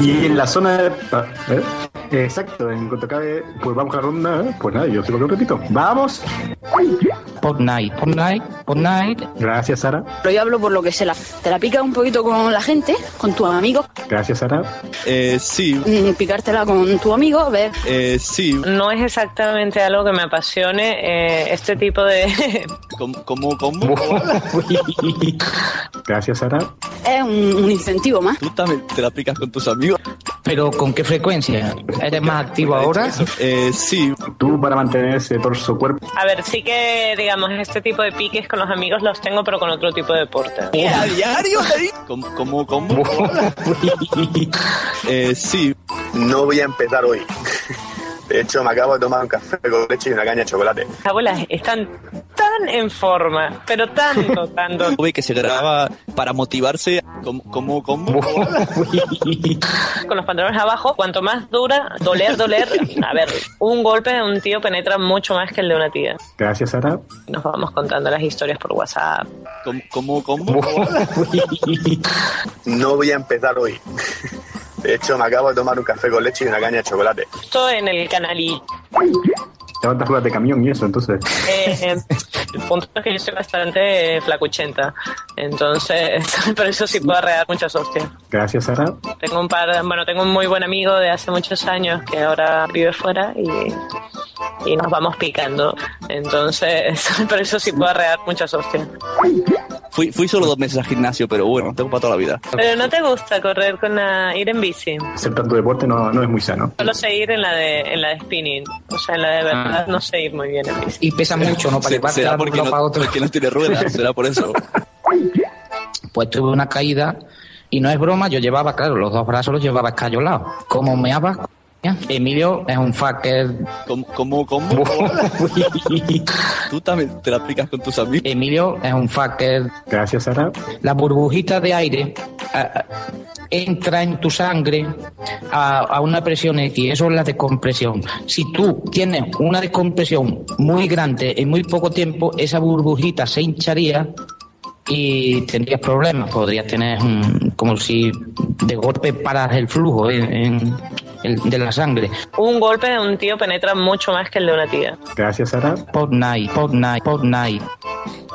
Y en la zona de... Exacto, en cuanto acabe, pues vamos a la ronda. Pues nada, yo sigo un repito. ¡Vamos! Fortnite, Fortnite, Fortnite. Gracias, Sara. Pero yo hablo por lo que se la, te la pica un poquito con la gente, con tus amigos, Gracias, Sara. eh, sí, mm, picártela con tu amigo, ver eh, sí. No es exactamente algo que me apasione eh, este tipo de... ¿Cómo? ¿Cómo? cómo? Gracias, Sara. es un, un incentivo más. ¿Tú también te la aplicas con tus amigos? Pero ¿con qué frecuencia? ¿Eres más activo ahora? Eh, sí, Tú para mantener ese torso cuerpo. A ver, sí que, digamos, este tipo de piques con los amigos los tengo, pero con otro tipo de deporte. ¿a diario? ¿Cómo? ¿Cómo? cómo? eh, sí, No voy a empezar hoy. De hecho, me acabo de tomar un café con leche y una caña de chocolate. Las abuelas están tan en forma, pero tanto, tanto. Tuve que se graba para motivarse. ¿Cómo? ¿Cómo? cómo? Con los pantalones abajo, cuanto más dura, doler, doler. A ver, un golpe de un tío penetra mucho más que el de una tía. Gracias, Sara. Nos vamos contando las historias por WhatsApp. ¿Cómo? ¿Cómo? ¿Cómo? No voy a empezar hoy. De hecho, me acabo de tomar un café con leche y una caña de chocolate. Esto en el canal y Levantas ruedas de camión y eso, entonces. Eh, el punto es que yo soy bastante flacuchenta, entonces por eso sí puedo arrear muchas hostias. Gracias, Sara. Tengo un par, bueno, tengo un muy buen amigo de hace muchos años que ahora vive fuera y, y nos vamos picando, entonces por eso sí puedo arrear muchas hostias. Fui, fui solo dos meses al gimnasio, pero bueno, tengo para toda la vida. Pero no te gusta correr con la, ir en bici. Hacer tanto deporte no, no es muy sano. Solo sé ir en la de, en la de spinning, o sea, en la de verdad no sé ir muy bien en bici. Y pesa mucho, ¿no? Para Se- será porque no, para otro. porque no tiene ruedas, será por eso. Pues tuve una caída y no es broma, yo llevaba, claro, los dos brazos los llevaba escayolados. Como me abas, Emilio es un fucker. ¿Cómo? ¿Cómo? ¿Cómo? ¿Tú también te la aplicas con tus amigos? Emilio es un fucker. Gracias, Sara. La burbujita de aire entra en tu sangre a, a una presión X, eso es la descompresión. Si tú tienes una descompresión muy grande en muy poco tiempo, esa burbujita se hincharía y tendrías problemas. Podrías tener un- como si de golpe paras el flujo en- en- en- de la sangre. Un golpe de un tío penetra mucho más que el de una tía. Gracias, Sara. Fortnite, Fortnite, Fortnite. tarde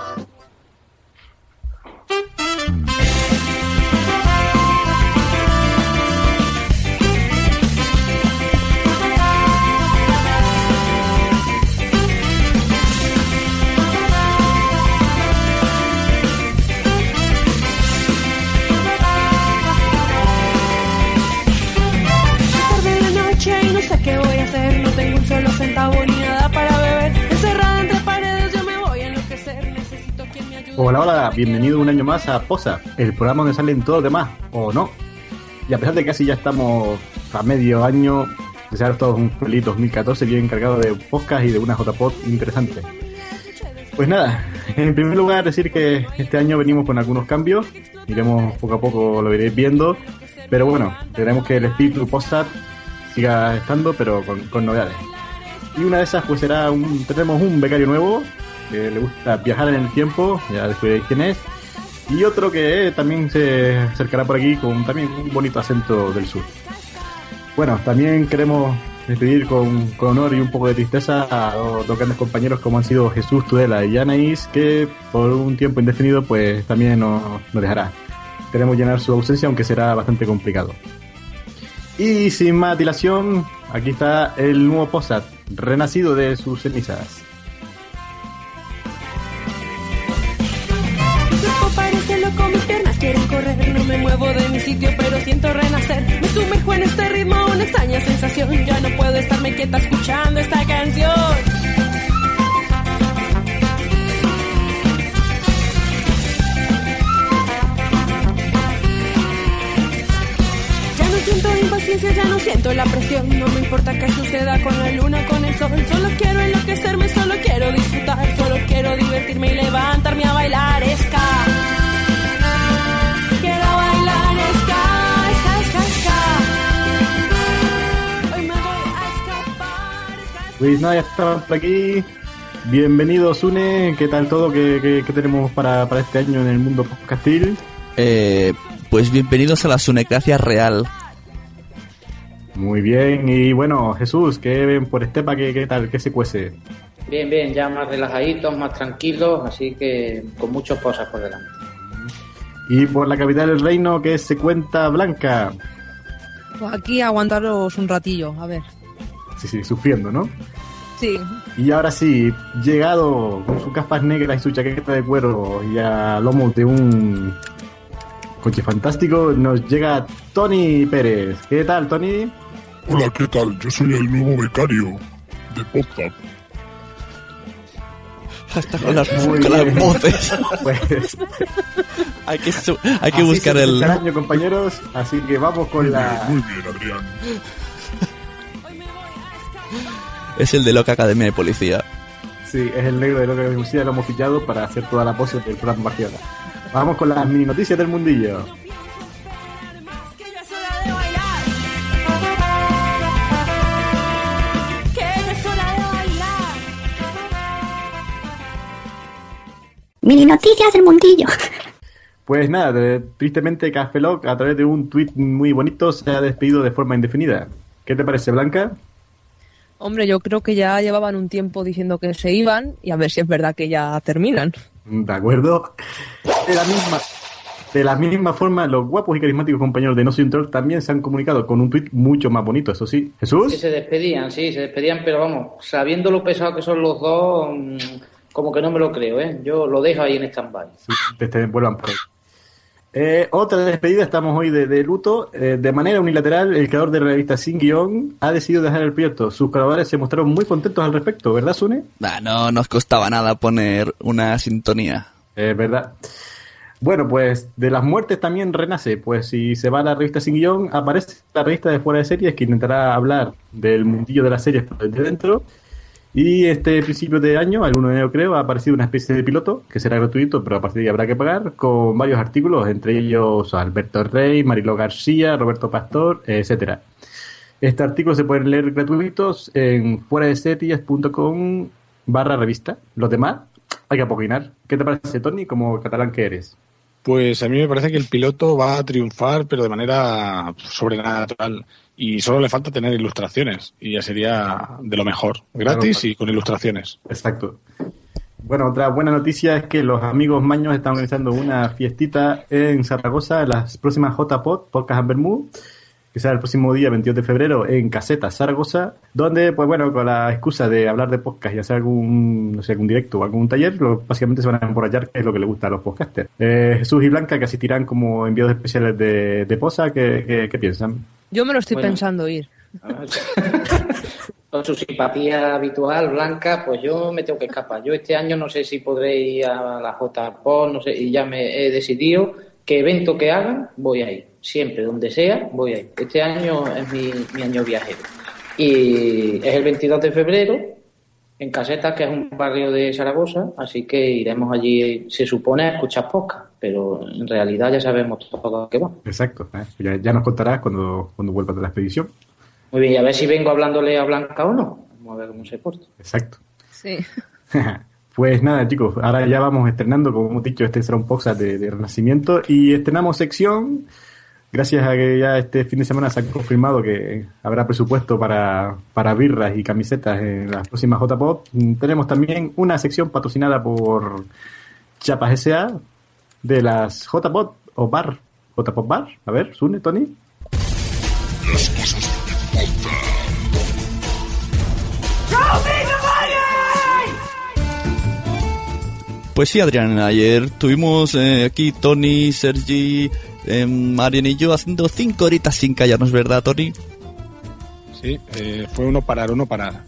Hola, hola, bienvenido un año más a Posa, el programa donde salen todos los demás, o no. Y a pesar de que casi ya estamos a medio año, desearos todos un feliz 2014 bien cargado de podcast y de una JPod interesante. Pues nada, en primer lugar decir que este año venimos con algunos cambios, iremos poco a poco, lo iréis viendo, pero bueno, tenemos que el espíritu Postat siga estando, pero con, con novedades. Y una de esas pues será un, tenemos un becario nuevo que le gusta viajar en el tiempo, ya descubriréis quién es. Y otro que también se acercará por aquí con también un bonito acento del sur. Bueno, también queremos despedir con, con honor y un poco de tristeza a dos, dos grandes compañeros como han sido Jesús Tudela y Anaís, que por un tiempo indefinido pues también nos, nos dejará. Queremos llenar su ausencia, aunque será bastante complicado. Y sin más dilación, aquí está el nuevo Posat, renacido de sus cenizas. Quieren correr. No me muevo de mi sitio, pero siento renacer. Me sumerjo en este ritmo, una extraña sensación. Ya no puedo estarme quieta escuchando esta canción. Ya no siento impaciencia, ya no siento la presión. No me importa qué suceda con la luna, con el sol. Solo quiero enloquecerme, solo quiero disfrutar. Solo quiero divertirme y levantarme a bailar ska. Pues nada, ya estamos por aquí. Bienvenidos, Une. ¿Qué tal todo? ¿Qué, qué- qué tenemos para, para este año en el mundo podcastil? Eh, pues bienvenidos a la Sunecracia Real. Muy bien. Y bueno, Jesús, ¿qué ven por Estepa? ¿Qué, qué tal? ¿Qué se cuece? Bien, bien, ya más relajaditos, más tranquilos, así que con muchas cosas por delante. Y por la capital del reino, ¿qué se cuenta Blanca? Pues aquí aguantaros un ratillo, a ver. Sí, sí, sufriendo, ¿no? Sí. Y ahora sí, llegado con sus capas negras y su chaqueta de cuero y a lomos de un coche fantástico, nos llega Tony Pérez. ¿Qué tal, Tony? Hola, ¿qué tal? Yo soy el nuevo becario de PopTap. Hasta con las, con las bien. voces. Pues hay que, hay que buscar el... año, compañeros, así que vamos con la... Muy bien, Adrián. Es el de Loca Academia de Policía. Sí, es el negro de lo que Musilla, lo hemos fichado para hacer toda la pose del Fran Barcelona. Vamos con las mini noticias del mundillo. De de. Mini noticias del mundillo. Pues nada, de- tristemente Café Lock, a través de un tweet muy bonito se ha despedido de forma indefinida. ¿Qué te parece, Blanca? Hombre, yo creo que ya llevaban un tiempo diciendo que se iban y a ver si es verdad que ya terminan. De acuerdo. De la misma, de la misma forma, los guapos y carismáticos compañeros de No Soy un Troll también se han comunicado con un tweet mucho más bonito, eso sí. Que ¿Jesús? se despedían, sí, se despedían, pero vamos, sabiendo lo pesado que son los dos, mm, como que no me lo creo, ¿eh? Yo lo dejo ahí en stand-by. Sí, te, te vuelvan por ahí. Eh, otra despedida, estamos hoy de, de luto. Eh, de manera unilateral, el creador de la revista Sin Guión ha decidido dejar el proyecto. Sus colaboradores se mostraron muy contentos al respecto, ¿verdad, Sune? Nah, no nos costaba nada poner una sintonía. Es verdad. Bueno, pues de las muertes también renace. Pues si se va a la revista Sin Guión, aparece la revista de Fuera de Series que intentará hablar del mundillo de las series desde dentro. Y este principio de año, el 1 de enero creo, ha aparecido una especie de piloto que será gratuito, pero a partir de ahí habrá que pagar, con varios artículos, entre ellos Alberto Rey, Mariló García, Roberto Pastor, etcétera. Este artículo se pueden leer gratuitos en fuera de series.com barra revista. Los demás hay que apoquinar. ¿Qué te parece, Tony, como catalán que eres? Pues a mí me parece que el piloto va a triunfar, pero de manera sobrenatural. Y solo le falta tener ilustraciones. Y ya sería de lo mejor. Gratis Claro. y con ilustraciones. Exacto. Bueno, otra buena noticia es que los amigos Maños están organizando una fiestita en Zaragoza, en las próximas JPod, Podcast en Bermú, que será el próximo día 22 de febrero en Caseta, Zaragoza, donde, pues bueno, con la excusa de hablar de podcast y hacer algún, no sé, algún directo o algún taller, lo- básicamente se van a emborrachar, que es lo que le gusta a los podcasters. Eh, Jesús y Blanca, que asistirán como enviados especiales de, de Posa, ¿qué, qué, qué piensan? Yo me lo estoy Bueno. pensando ir. Con su simpatía habitual, blanca, pues yo me tengo que escapar. Yo este año no sé si podré ir a la JPO, no sé, y ya me he decidido que evento que hagan, voy a ir. Siempre, donde sea, voy a ir. Este año es mi, mi año viajero. Y es el 22 de febrero, en Casetas, que es un barrio de Zaragoza, así que iremos allí, se supone, a escuchar podcast, pero en realidad ya sabemos todo que va. Exacto. ¿eh? Ya, ya nos contarás cuando, cuando vuelvas de la expedición. Muy bien, y a ver si vengo hablándole a Blanca o no. Vamos a ver cómo se porta. Exacto. Sí. Pues nada, chicos, ahora ya vamos estrenando, como hemos dicho, este será un podcast de, de renacimiento y estrenamos sección gracias a que ya este fin de semana se ha confirmado que habrá presupuesto para, para birras y camisetas en las próximas JPOP, tenemos también una sección patrocinada por Chapas S.A. de las JPOP o Bar. JPOP Bar. A ver, Sune, Tony. Las cosas que importan. Pues sí, Adrián, ayer tuvimos eh, aquí Tony, Sergi, eh, Marian y yo haciendo cinco horitas sin callarnos, ¿verdad, Tony? Sí, eh, fue uno parar, uno parar.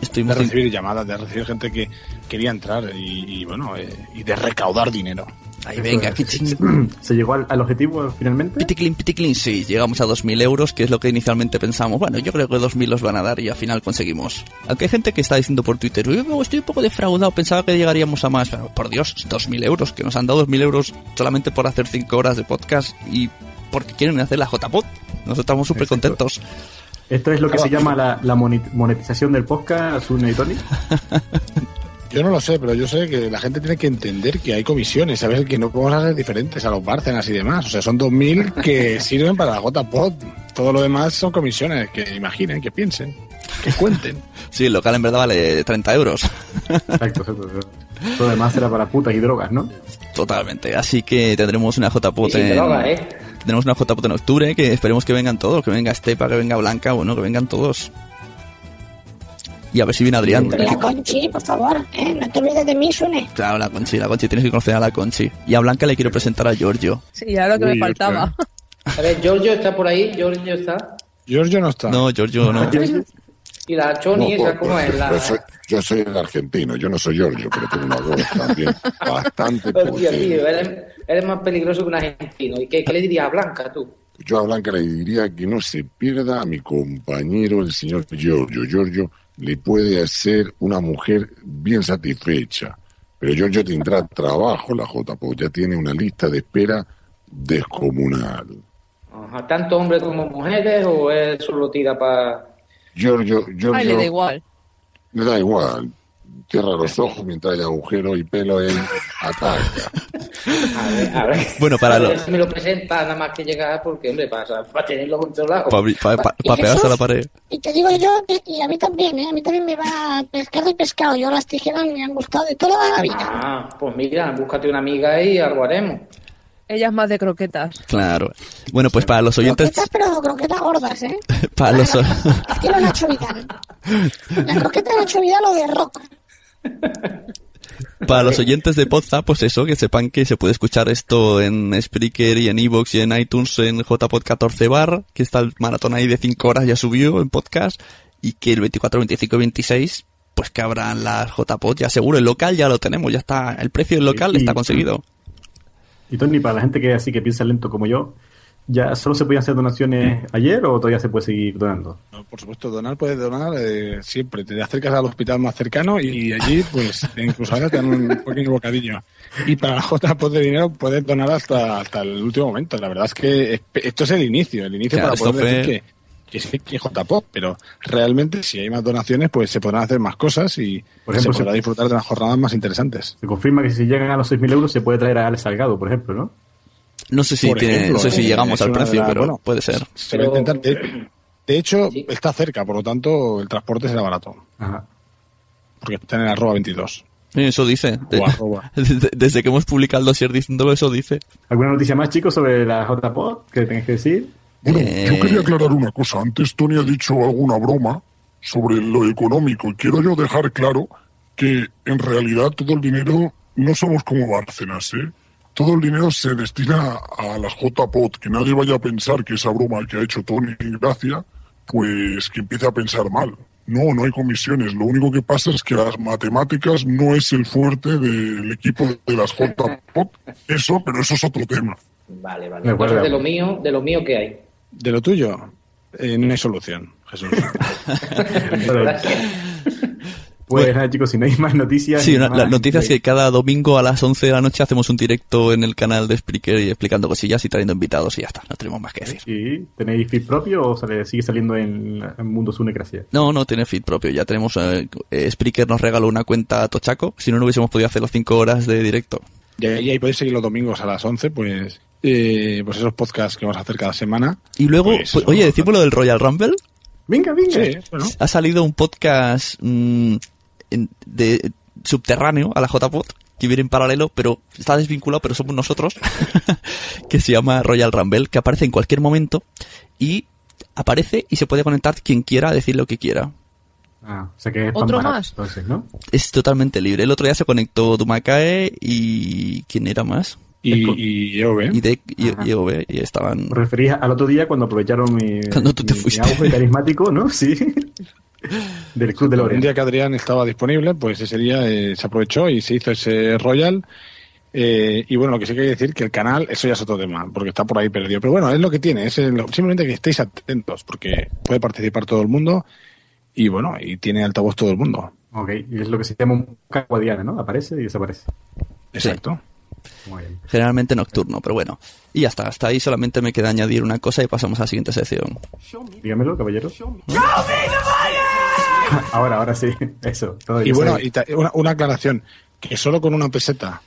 Estuvimos de recibir llamadas, de recibir gente que quería entrar y, y bueno, eh, y de recaudar dinero. Ahí venga, ching. ¿Se llegó al, al objetivo finalmente? Piticlin, piticlin, sí, llegamos a 2.000 euros, que es lo que inicialmente pensamos. Bueno, yo creo que 2.000 los van a dar y al final conseguimos. Aunque hay gente que está diciendo por Twitter, "Uy, no, estoy un poco defraudado, pensaba que llegaríamos a más. Pero por Dios, 2.000 euros, que nos han dado 2.000 euros solamente por hacer 5 horas de podcast y porque quieren hacer la JPod. Nosotros estamos súper contentos. Esto es lo que se llama la, monetización del podcast, Sune y Tony. Yo no lo sé, pero yo sé que la gente tiene que entender que hay comisiones, ¿sabes? Que no podemos hacer diferentes a los Bárcenas y demás. O sea, son 2.000 que sirven para la gota pod. Todo lo demás son comisiones, que imaginen, que piensen, que cuenten. Sí, el local en verdad vale 30 euros. Exacto, exacto. Todo lo demás era para putas y drogas, ¿no? Totalmente. Así que tendremos una en... droga, ¿eh? Tenemos una JPod en octubre, que esperemos que vengan todos, que venga Estepa, que venga Blanca, bueno, que vengan todos. Y a ver si viene Adrián. La Conchi, por favor, ¿eh? no te olvides de mí, Sune. Claro, la Conchi, la Conchi, tienes que conocer a la Conchi. Y a Blanca le quiero presentar a Giorgio. Sí, ya lo que me faltaba. A ver, Giorgio está por ahí, Giorgio está. Giorgio no está. No, Giorgio no. Y la Choni, No, esa pues, cómo es la. yo, soy, yo soy el argentino, yo no soy Giorgio, pero tengo una voz también bastante Hostia, tío, eres, eres más peligroso que un argentino. ¿Y qué, qué le dirías a Blanca tú? Yo a Blanca le diría que no se pierda a mi compañero, el señor Giorgio. Giorgio le puede hacer una mujer bien satisfecha. Pero Giorgio tendrá trabajo, la JPO. Ya tiene una lista de espera descomunal. Ajá, ¿Tanto hombres como mujeres o es solo tira para.? Giorgio, Giorgio Ay, le da igual. le da igual. Cierra los ojos mientras hay agujero y pelo, él ataca. A ver, a ver. Bueno, para A ver me lo presenta nada más que llegar, porque, hombre, para, para tenerlo por todos lados. Para ¿Y pegarse a la pared. Y te digo yo, que- y a mí también, ¿eh? A mí también me va pescado y pescado. Yo las tijeras me han gustado de toda la vida. Ah, pues mira, búscate una amiga y algo haremos. Ella es más de croquetas. Claro. Bueno, pues para los oyentes... Croquetas, pero croquetas gordas, ¿eh? Para los, Estilo Nacho Vidal. La croqueta de Nacho Vidal o de rock. Para los oyentes de Podza, pues eso, que sepan que se puede escuchar esto en Spreaker y en Evox y en iTunes en JPod 14 bar, que está el maratón ahí de 5 horas ya subió en podcast, y que el 24, 25 y 26, pues que habrán las JPod ya seguro. El local ya lo tenemos, ya está, el precio del local Y- está conseguido. Y Tony, para la gente que así que piensa lento como yo, ¿ya solo se podían hacer donaciones ayer o todavía se puede seguir donando? No, por supuesto, donar puedes donar eh, siempre. Te acercas al hospital más cercano y allí, pues, incluso ahora te dan un pequeño bocadillo. Y para la JPOD de dinero puedes donar hasta, hasta el último momento. La verdad es que es- esto es el inicio, el inicio Claro, para poder fue- decir que, que sí, que es JPOD, pero realmente si hay más donaciones, pues se podrán hacer más cosas y Por ejemplo, se podrá disfrutar de unas jornadas más interesantes. Se confirma que si llegan a los 6.000 euros se puede traer a Alex Salgado, por ejemplo, ¿no? No sé si Por tiene, ejemplo, no sé si eh, llegamos al precio, pero bueno, puede ser. Se va a intentar. De, de hecho, está cerca, por lo tanto, el transporte será barato. Ajá. Porque está en el arroba 22. Sí, Eso dice. Arroba. desde, que hemos publicado el dossier diciéndolo, eso dice. ¿Alguna noticia más, chicos, sobre la JPod que tengáis que decir? Bueno, Eh, yo quería aclarar una cosa. Antes Tony ha dicho alguna broma sobre lo económico. Y quiero yo dejar claro que en realidad todo el dinero no somos como Bárcenas, ¿eh? Todo el dinero se destina a las JPOT. Que nadie vaya a pensar que esa broma que ha hecho Tony Gracia, pues que empiece a pensar mal. No, no hay comisiones. Lo único que pasa es que las matemáticas no es el fuerte del equipo de las JPOT. Eso, pero eso es otro tema. Vale, vale. Me acuerdo. Entonces, de lo mío, de lo mío, ¿qué hay? De lo tuyo, eh, no hay solución, Jesús. Pues nada, chicos, si no hay más noticias. Sí, ni una- más- la noticia es que cada domingo a las 11 de la noche hacemos un directo en el canal de Spreaker y explicando cosillas y trayendo invitados y ya está, no tenemos más que decir. Sí, ¿Tenéis feed propio o sale- sigue saliendo en, en Mundo Sune Gracia? No, no tiene feed propio, ya tenemos, eh, eh, Spreaker nos regaló una cuenta a Tochaco, si no, no hubiésemos podido hacer las 5 horas de directo. Y ahí, ahí podéis seguir los domingos a las 11, pues eh, pues esos podcasts que vamos a hacer cada semana. Y luego, Pues, pues, oye, decimos lo del Royal Rumble. Venga, venga. Sí, bueno. Ha salido un podcast mm, en- de subterráneo a la JPod que viene en paralelo, pero está desvinculado, pero somos nosotros, que se llama Royal Rumble, que aparece en cualquier momento y aparece y se puede conectar quien quiera a decir lo que quiera. Ah, o sea que es ¿Otro barato, más? Entonces, ¿no? Es totalmente libre. El otro día se conectó Dumakae y... ¿Quién era más? Y, y EOB. Y, de, y, y EOB, y estaban... Referís al otro día cuando aprovecharon mi, Cuando tú te mi- mi fuiste. auge carismático, ¿no? Sí. Del Club de Un Lorient. día que Adrián estaba disponible, pues ese día eh, se aprovechó y se hizo ese Royal. Eh, y bueno, lo que sí que hay que decir que el canal, eso ya es otro tema, porque está por ahí perdido. Pero bueno, es lo que tiene, es el- simplemente que estéis atentos, porque puede participar todo el mundo y bueno, y tiene altavoz todo el mundo. Ok, y es lo que se llama un caguadiana, ¿no? Aparece y desaparece. Exacto. Muy bien. Generalmente nocturno, pero bueno. Y ya está, hasta ahí solamente me queda añadir una cosa y pasamos a la siguiente sección. Dígamelo, caballero. ahora, ahora sí. Eso. todo Y bueno, y ta- una, una aclaración, que solo con una peseta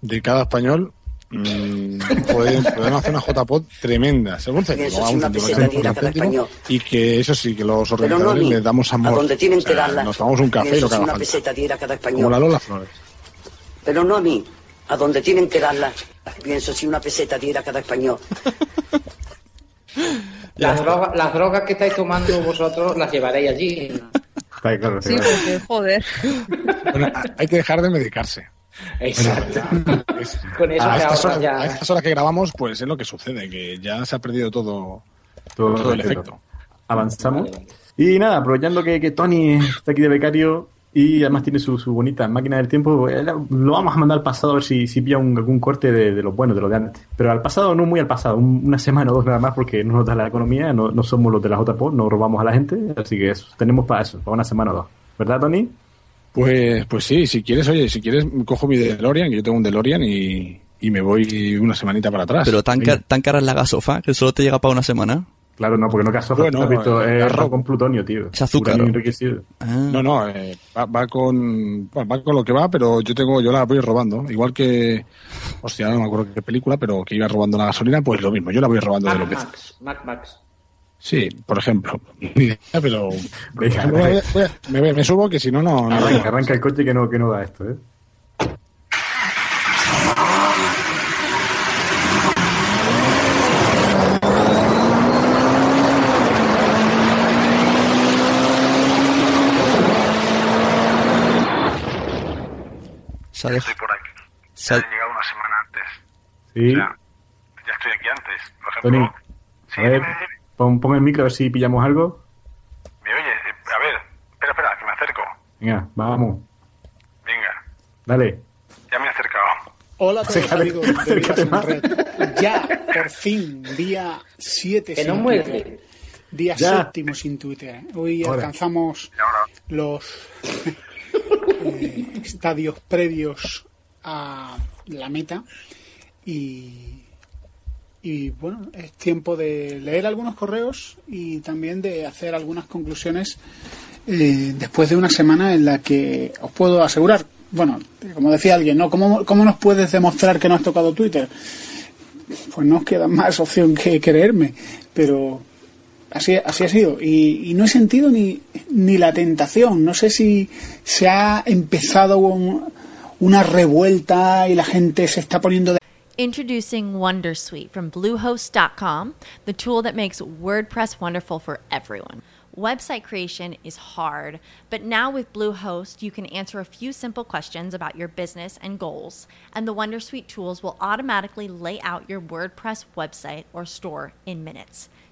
de cada español mm, pueden- podemos hacer una JPod tremenda, según y que eso sí, que los no organizadores mí, les damos amor. a donde tienen O sea, que darla. Nos tomamos un café y lo que una falta. peseta diera cada español. Como la Lola Flores. Pero no a mí, a donde tienen que darla. Pienso si una peseta diera cada español. Las, droga- las drogas que estáis tomando vosotros las llevaréis allí. Está claro, está Sí, porque, joder. Bueno, hay que dejar de medicarse. Exacto. Con eso a, estas horas, ya. a estas horas que grabamos, pues es lo que sucede, que ya se ha perdido todo, Todo todo el efecto. Avanzamos. Y nada, aprovechando que, que Tony está aquí de becario y además tiene su, su bonita máquina del tiempo, eh, lo vamos a mandar al pasado a ver si, si pilla un- algún corte de, de los buenos, de los de antes. Pero al pasado, no muy al pasado, un- una semana o dos nada más porque no nos da la economía, no, no somos los de la JPO, no robamos a la gente, así que eso, tenemos para eso, para una semana o dos. ¿Verdad, Tony? Pues, pues sí, si quieres, oye, si quieres, cojo mi DeLorean, que yo tengo un DeLorean y, y me voy una semanita para atrás. Pero tan, ca- tan cara es la gasofa que solo te llega para una semana. Claro, no, porque no caso, Bueno, has visto, eh, con plutonio, tío. Es azúcar. Ah. No, no, eh, va, va con va, va con lo que va, pero yo tengo yo la voy robando, igual que hostia, no me acuerdo qué película, pero que iba robando la gasolina, pues lo mismo, yo la voy robando de los veces. Max. Mac Max. Sí, por ejemplo. Ni idea, pero Venga, ejemplo, voy me, me subo que si no no, no Arranca, arranca el coche que no, que no da esto, ¿eh? Dej- Estoy por aquí. se ha- He llegado una semana antes. Sí. O sea, ya estoy aquí antes. Por Tony, ejemplo, a ver, pon, pon el micro a ver si pillamos algo. ¿me oye? Eh, A ver, espera, espera, que me acerco. Venga, vamos, Venga, dale. ya me he acercado. Hola a todos Acércate, amigos de acércate Vivas en Red. Ya, por fin, día 7 Que sin no muere. Twitter. Día Ya. séptimo sin Twitter. Hoy Ahora. alcanzamos los eh, estadios previos a la meta y, y bueno, es tiempo de leer algunos correos y también de hacer algunas conclusiones eh, después de una semana en la que os puedo asegurar, bueno, como decía alguien, ¿no? ¿Cómo, ¿Cómo nos puedes demostrar que no has tocado Twitter? Pues no os queda más opción que creerme, pero así, así ha sido. Y, y no he sentido ni, ni la tentación. No sé si se ha empezado un- una revuelta y la gente se está poniendo de Introducing Wondersuite from Bluehost.com, the tool that makes WordPress wonderful for everyone. Website creation is hard, but now with Bluehost, you can answer a few simple questions about your business and goals, and the Wondersuite tools will automatically lay out your WordPress website or store in minutes.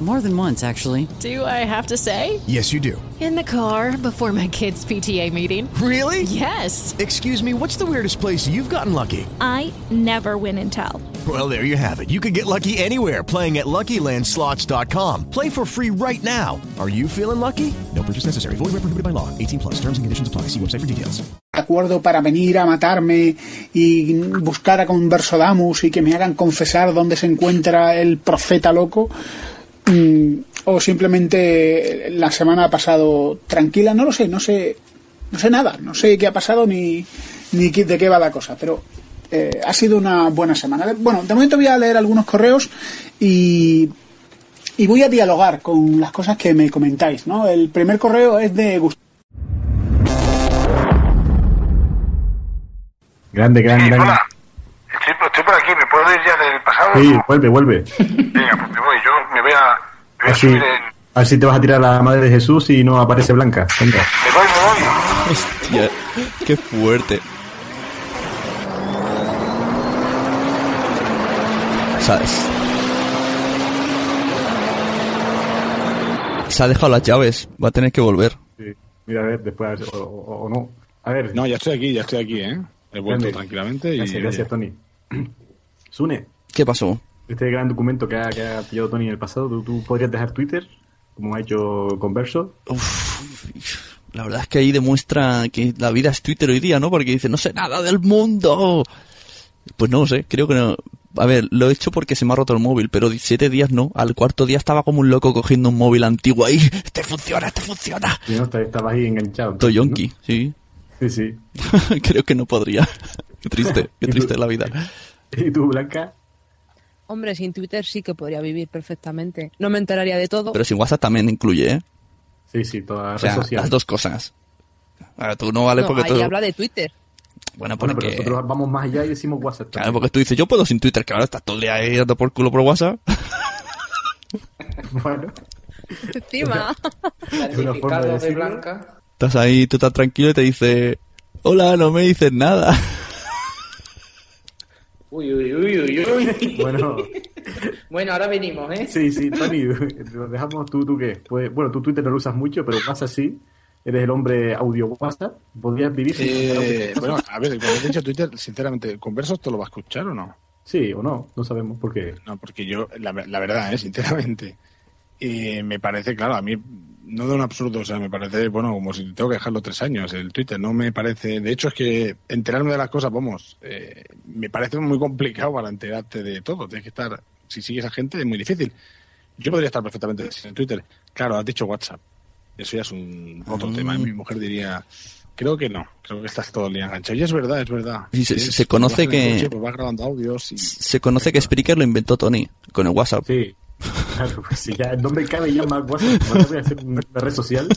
More than once, actually. Do I have to say? Yes, you do. In the car before my kids' PTA meeting. Really? Yes. Excuse me, what's the weirdest place you've gotten lucky? I never win and tell. Well, there you have it. You can get lucky anywhere playing at LuckyLandSlots.com. Play for free right now. Are you feeling lucky? No purchase necessary. Void where prohibited by law. 18 plus. Terms and conditions apply. See website for details. acuerdo para venir a matarme y buscar a Conversodamus y que me hagan confesar dónde se encuentra el profeta loco mm, o simplemente la semana ha pasado tranquila no lo sé no sé no sé nada no sé qué ha pasado ni ni de qué va la cosa pero eh, ha sido una buena semana bueno de momento voy a leer algunos correos y y voy a dialogar con las cosas que me comentáis no el primer correo es de Gustavo Grande, grande, Sí, grande. hola. Estoy, estoy por aquí, ¿me puedo ir ya del pasado? Sí, vuelve, vuelve. Venga, pues voy, a, me voy a Así, subir en... te vas a tirar a la madre de Jesús y no aparece Blanca. Venga. Me voy, me voy. Hostia, qué fuerte. ¿Sabes? Se ha dejado las llaves, va a tener que volver. Sí. Mira, a ver, después, a ver, o, o- o no. A ver. No, ya estoy aquí, ya estoy aquí, ¿eh? He vuelto Grande. tranquilamente y... Gracias, gracias, Tony. Sune, ¿Qué pasó? Este gran documento que ha, que ha pillado Tony en el pasado, ¿tú, tú podrías dejar Twitter, como ha hecho Converso. La verdad es que ahí demuestra que la vida es Twitter hoy día, ¿no? Porque dice, no sé nada del mundo. Pues no sé, creo que no. A ver, lo he hecho porque se me ha roto el móvil, pero 17 días no. Al cuarto día estaba como un loco cogiendo un móvil antiguo ahí. Este funciona, este funciona. Y no, Est- estabas ahí enganchado. Estoy yonki, sí. Sí, sí. creo que no podría. Qué triste, qué triste la vida. ¿Y tú, Blanca? Hombre, sin Twitter sí que podría vivir perfectamente. No me enteraría de todo. Pero sin WhatsApp también incluye, ¿eh? Sí, sí, toda O sea, las dos cosas. Ahora tú no vale no, porque ahí tú... habla de Twitter. Bueno, Bueno, porque... pero nosotros vamos más allá y decimos WhatsApp. Claro, porque tú dices, yo puedo sin Twitter, que ahora estás todo el día ahí dando por culo por WhatsApp. bueno, Encima. Certificado de Blanca. Estás ahí, tú estás tranquilo y te dice, hola, no me dices nada. Uy, uy, uy, uy, uy. Bueno. Bueno, ahora venimos, ¿eh? sí, sí, Tony, lo dejamos tú, ¿tú qué? Pues, bueno, tú Twitter no lo usas mucho, pero WhatsApp sí. Eres el hombre audio WhatsApp. ¿Podrías vivir sin Eh, bueno, a ver, cuando he dicho Twitter, sinceramente, ¿Conversos te lo va a escuchar o no? Sí o no, no sabemos por qué. No, porque yo, la, la verdad, eh, sinceramente, eh, me parece, claro, a mí no de un absurdo, o sea, me parece, bueno, como si tengo que dejarlo tres años, el Twitter, no me parece, de hecho es que enterarme de las cosas, vamos, eh, me parece muy complicado para enterarte de todo, tienes que estar, si sigues a gente es muy difícil. Yo podría estar perfectamente sin Twitter. Claro, has dicho WhatsApp, eso ya es un otro Mm. tema, mi mujer diría... Creo que no, creo que estás todo el día enganchado. Y es verdad, es verdad. Y se- conoce en que- coche, pues vas grabando audios y... Se conoce que Spreaker lo inventó Tony, con el WhatsApp. Sí. Claro, pues si ya no me cabe ya más WhatsApp, ¿no voy a hacer una red social?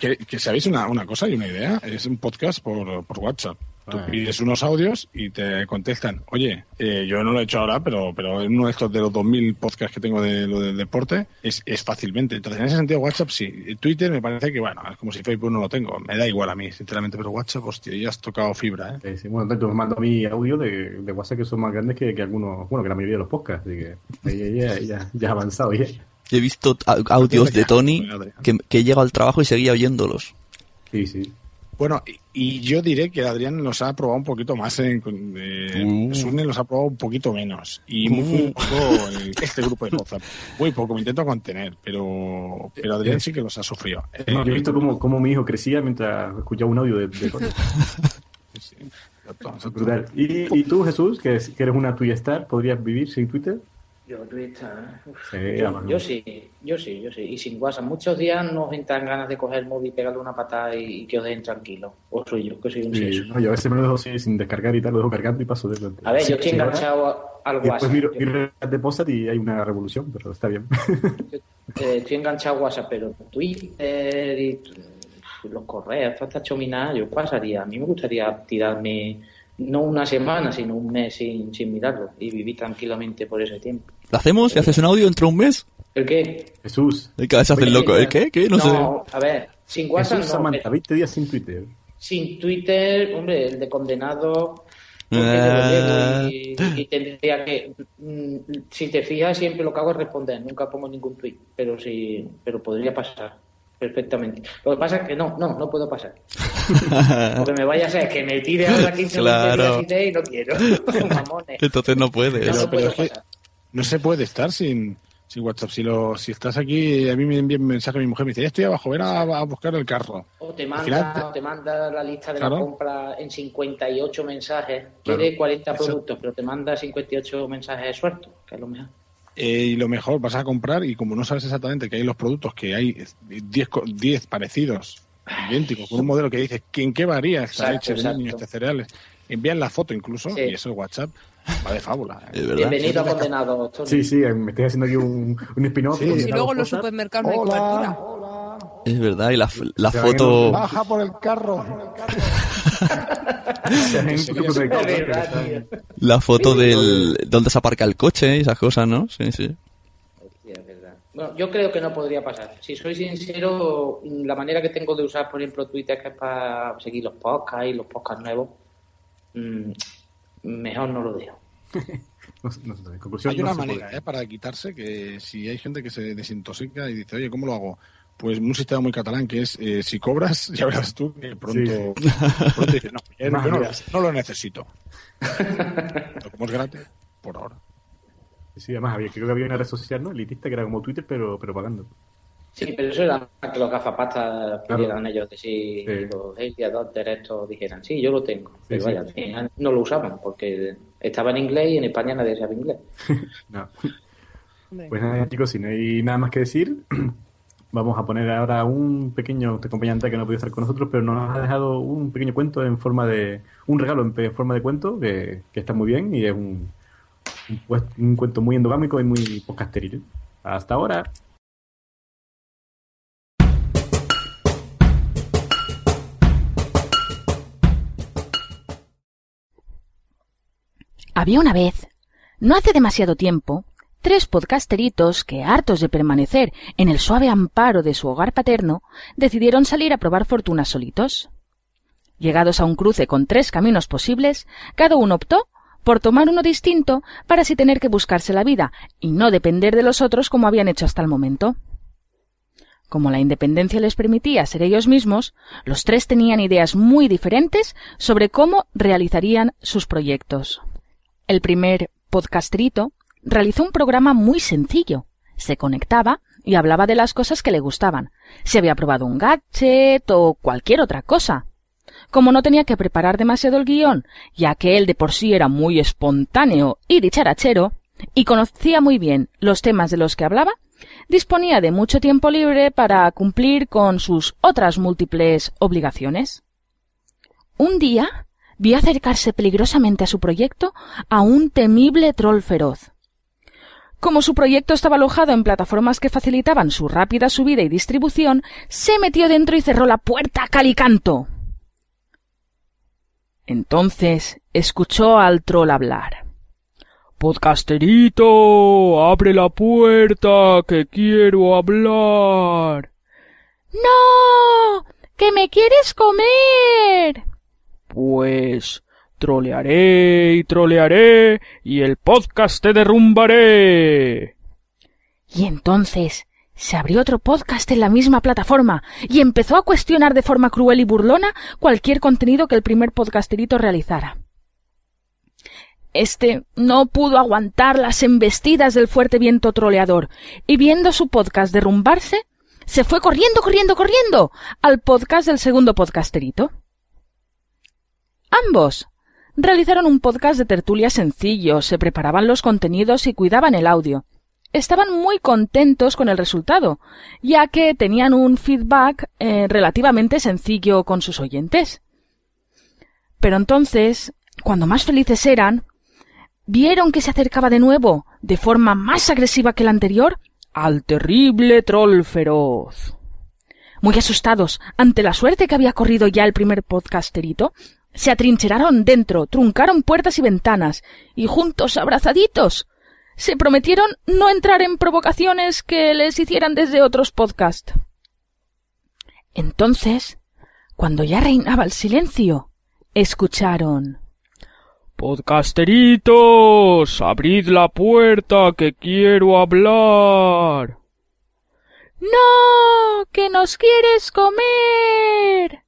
Que, que sabéis una, una cosa y una idea, es un podcast por, por WhatsApp. Tú pides unos audios y te contestan, oye, eh, yo no lo he hecho ahora, pero, pero en uno de estos de los 2000 podcasts que tengo de lo del deporte, es, es fácilmente. Entonces, en ese sentido, WhatsApp sí. Twitter me parece que, bueno, es como si Facebook no lo tengo. Me da igual a mí, sinceramente, pero WhatsApp, hostia, ya has tocado fibra, ¿eh? Sí, sí, bueno, tanto me mando a mí audio de, de WhatsApp que son más grandes que, que algunos, bueno, que la mayoría de los podcasts, así que ya, ya, ya ha avanzado ya. He visto au- audios de Tony que, que he llegado al trabajo y seguía oyéndolos. Sí, sí. Bueno, y, y yo diré que Adrián los ha probado un poquito más, en, con- eh, Uh. Sune los ha probado un poquito menos. Y muy, Uh. muy poco el- este grupo de WhatsApp. Muy poco, me intento contener, pero, pero Adrián sí que los ha sufrido. Eh, No, yo he visto cómo, cómo mi hijo crecía mientras escuchaba un audio de, de. Brutal. ¿Y, y tú, Jesús, que, es- que eres una tuya star, podrías vivir sin Twitter? Yo Twitter. uf, Sí, yo, yo sí, yo sí, yo sí. Y sin WhatsApp. Muchos días nos entran ganas de coger el móvil y pegarle una patada y, y que os dejen tranquilos. O soy yo, que soy un Sí, no, yo a veces me lo dejo así, sin descargar y tal, lo dejo cargando y paso de A ver, Sí, yo estoy sí, enganchado al y Después WhatsApp. miro, miro el de y hay una revolución, pero está bien. Eh, estoy enganchado a WhatsApp, pero Twitter y uf, los correos, toda esta chominada, yo pasaría. A mí me gustaría tirarme no una semana, sino un mes sin, sin mirarlo y vivir tranquilamente por ese tiempo. ¿Lo hacemos? ¿Y haces un audio dentro de un mes? ¿El qué? Jesús. El que se hace el loco. ¿El qué? ¿Qué? No, sé. a ver, sin WhatsApp Jesús no, Samantha, pero 20 días sin Twitter. sin Twitter, hombre, el de condenado Ah. lo y, y tendría que mm, si te fijas siempre lo que hago es responder nunca pongo ningún tweet pero sí pero podría pasar perfectamente lo que pasa es que no no no puedo pasar porque me vaya a ser que me tire ahora 15 o 20 Claro. y no quiero mamones Entonces no puedes. No, no pero puedo que pasar. No se puede estar sin, sin WhatsApp. Si, lo, si estás aquí, a mí me envía un mensaje mi mujer, me dice, ya estoy abajo, ven a, a buscar el carro. o te manda final- o te manda la lista de la Claro. compra en 58 mensajes Claro. quiere 40 Eso. productos pero te manda 58 mensajes sueltos que es lo mejor Eh, y lo mejor, vas a comprar y como no sabes exactamente que hay los productos, que hay 10, co- 10 parecidos, idénticos, con un modelo que dice que en qué varía esta Exacto, leche de niño, este cereales, envían la foto incluso Sí. y eso el WhatsApp va de fábula. ¿eh? bienvenido a condenado Tony. Sí, sí, me estoy haciendo aquí un, un spin-off. Sí. Y luego en los supermercados no hay cobertura. Es verdad. Y la, la foto... Baja por el carro. La foto del... Donde se aparca el coche y esas cosas, ¿no? Sí, sí. Sí, es verdad. Bueno, yo creo que no podría pasar. Si soy sincero, la manera que tengo de usar, por ejemplo, Twitter, que es para seguir los podcasts y los podcasts nuevos, mm, mejor no lo dejo. No, sé, no sé, en conclusión, Hay una manera. ¿eh? para quitarse que si hay gente que se desintoxica y dice, oye, ¿cómo lo hago? Pues un sistema muy catalán que es, eh, si cobras, ya verás tú que pronto, pronto dices, no, no, no lo necesito. Lo como es gratis, por ahora. Sí, además había, creo que había una red social, ¿no? Elitista que era como Twitter, pero, pero pagando. Sí, pero eso era más que los gafapastas Claro. pidieran ellos si Sí. los Adopters estos dijeran, sí, yo lo tengo. Pero sí. vaya, al final no lo usaban porque estaba en inglés y en España nadie sabe inglés. No. Pues nada, chicos, si no hay nada más que decir, vamos a poner ahora un pequeño acompañante que no puede estar con nosotros, pero nos ha dejado un pequeño cuento en forma de. un regalo en, forma de cuento que, que está muy bien y es un, un, un cuento muy endogámico y muy podcasteril. Hasta ahora. Había una vez, no hace demasiado tiempo, tres podcasteritos que, hartos de permanecer en el suave amparo de su hogar paterno, decidieron salir a probar fortuna solitos. Llegados a un cruce con tres caminos posibles, cada uno optó por tomar uno distinto para así tener que buscarse la vida y no depender de los otros como habían hecho hasta el momento. Como la independencia les permitía ser ellos mismos, los tres tenían ideas muy diferentes sobre cómo realizarían sus proyectos. El primer podcasterito realizó un programa muy sencillo. Se conectaba y hablaba de las cosas que le gustaban. Si había probado un gadget o cualquier otra cosa. Como no tenía que preparar demasiado el guion, ya que él de por sí era muy espontáneo y dicharachero, y conocía muy bien los temas de los que hablaba, disponía de mucho tiempo libre para cumplir con sus otras múltiples obligaciones. Un día vio acercarse peligrosamente a su proyecto a un temible troll feroz. Como su proyecto estaba alojado en plataformas que facilitaban su rápida subida y distribución, se metió dentro y cerró la puerta a cal y canto. Entonces escuchó al troll hablar. Podcasterito, abre la puerta, que quiero hablar. ¡No! ¡Que me quieres comer! Pues trolearé y trolearé y el podcast te derrumbaré. Y entonces se abrió otro podcast en la misma plataforma y empezó a cuestionar de forma cruel y burlona cualquier contenido que el primer podcasterito realizara. Este no pudo aguantar las embestidas del fuerte viento troleador y viendo su podcast derrumbarse, se fue corriendo, corriendo, corriendo al podcast del segundo podcasterito. Ambos realizaron un podcast de tertulia sencillo, se preparaban los contenidos y cuidaban el audio. Estaban muy contentos con el resultado, ya que tenían un feedback eh, relativamente sencillo con sus oyentes. Pero entonces, cuando más felices eran, vieron que se acercaba de nuevo, de forma más agresiva que la anterior, al terrible troll feroz. Muy asustados ante la suerte que había corrido ya el primer podcasterito, se atrincheraron dentro, truncaron puertas y ventanas, y juntos, abrazaditos, se prometieron no entrar en provocaciones que les hicieran desde otros podcasts. Entonces, cuando ya reinaba el silencio, escucharon. Podcasteritos, abrid la puerta que quiero hablar. No, que nos quieres comer.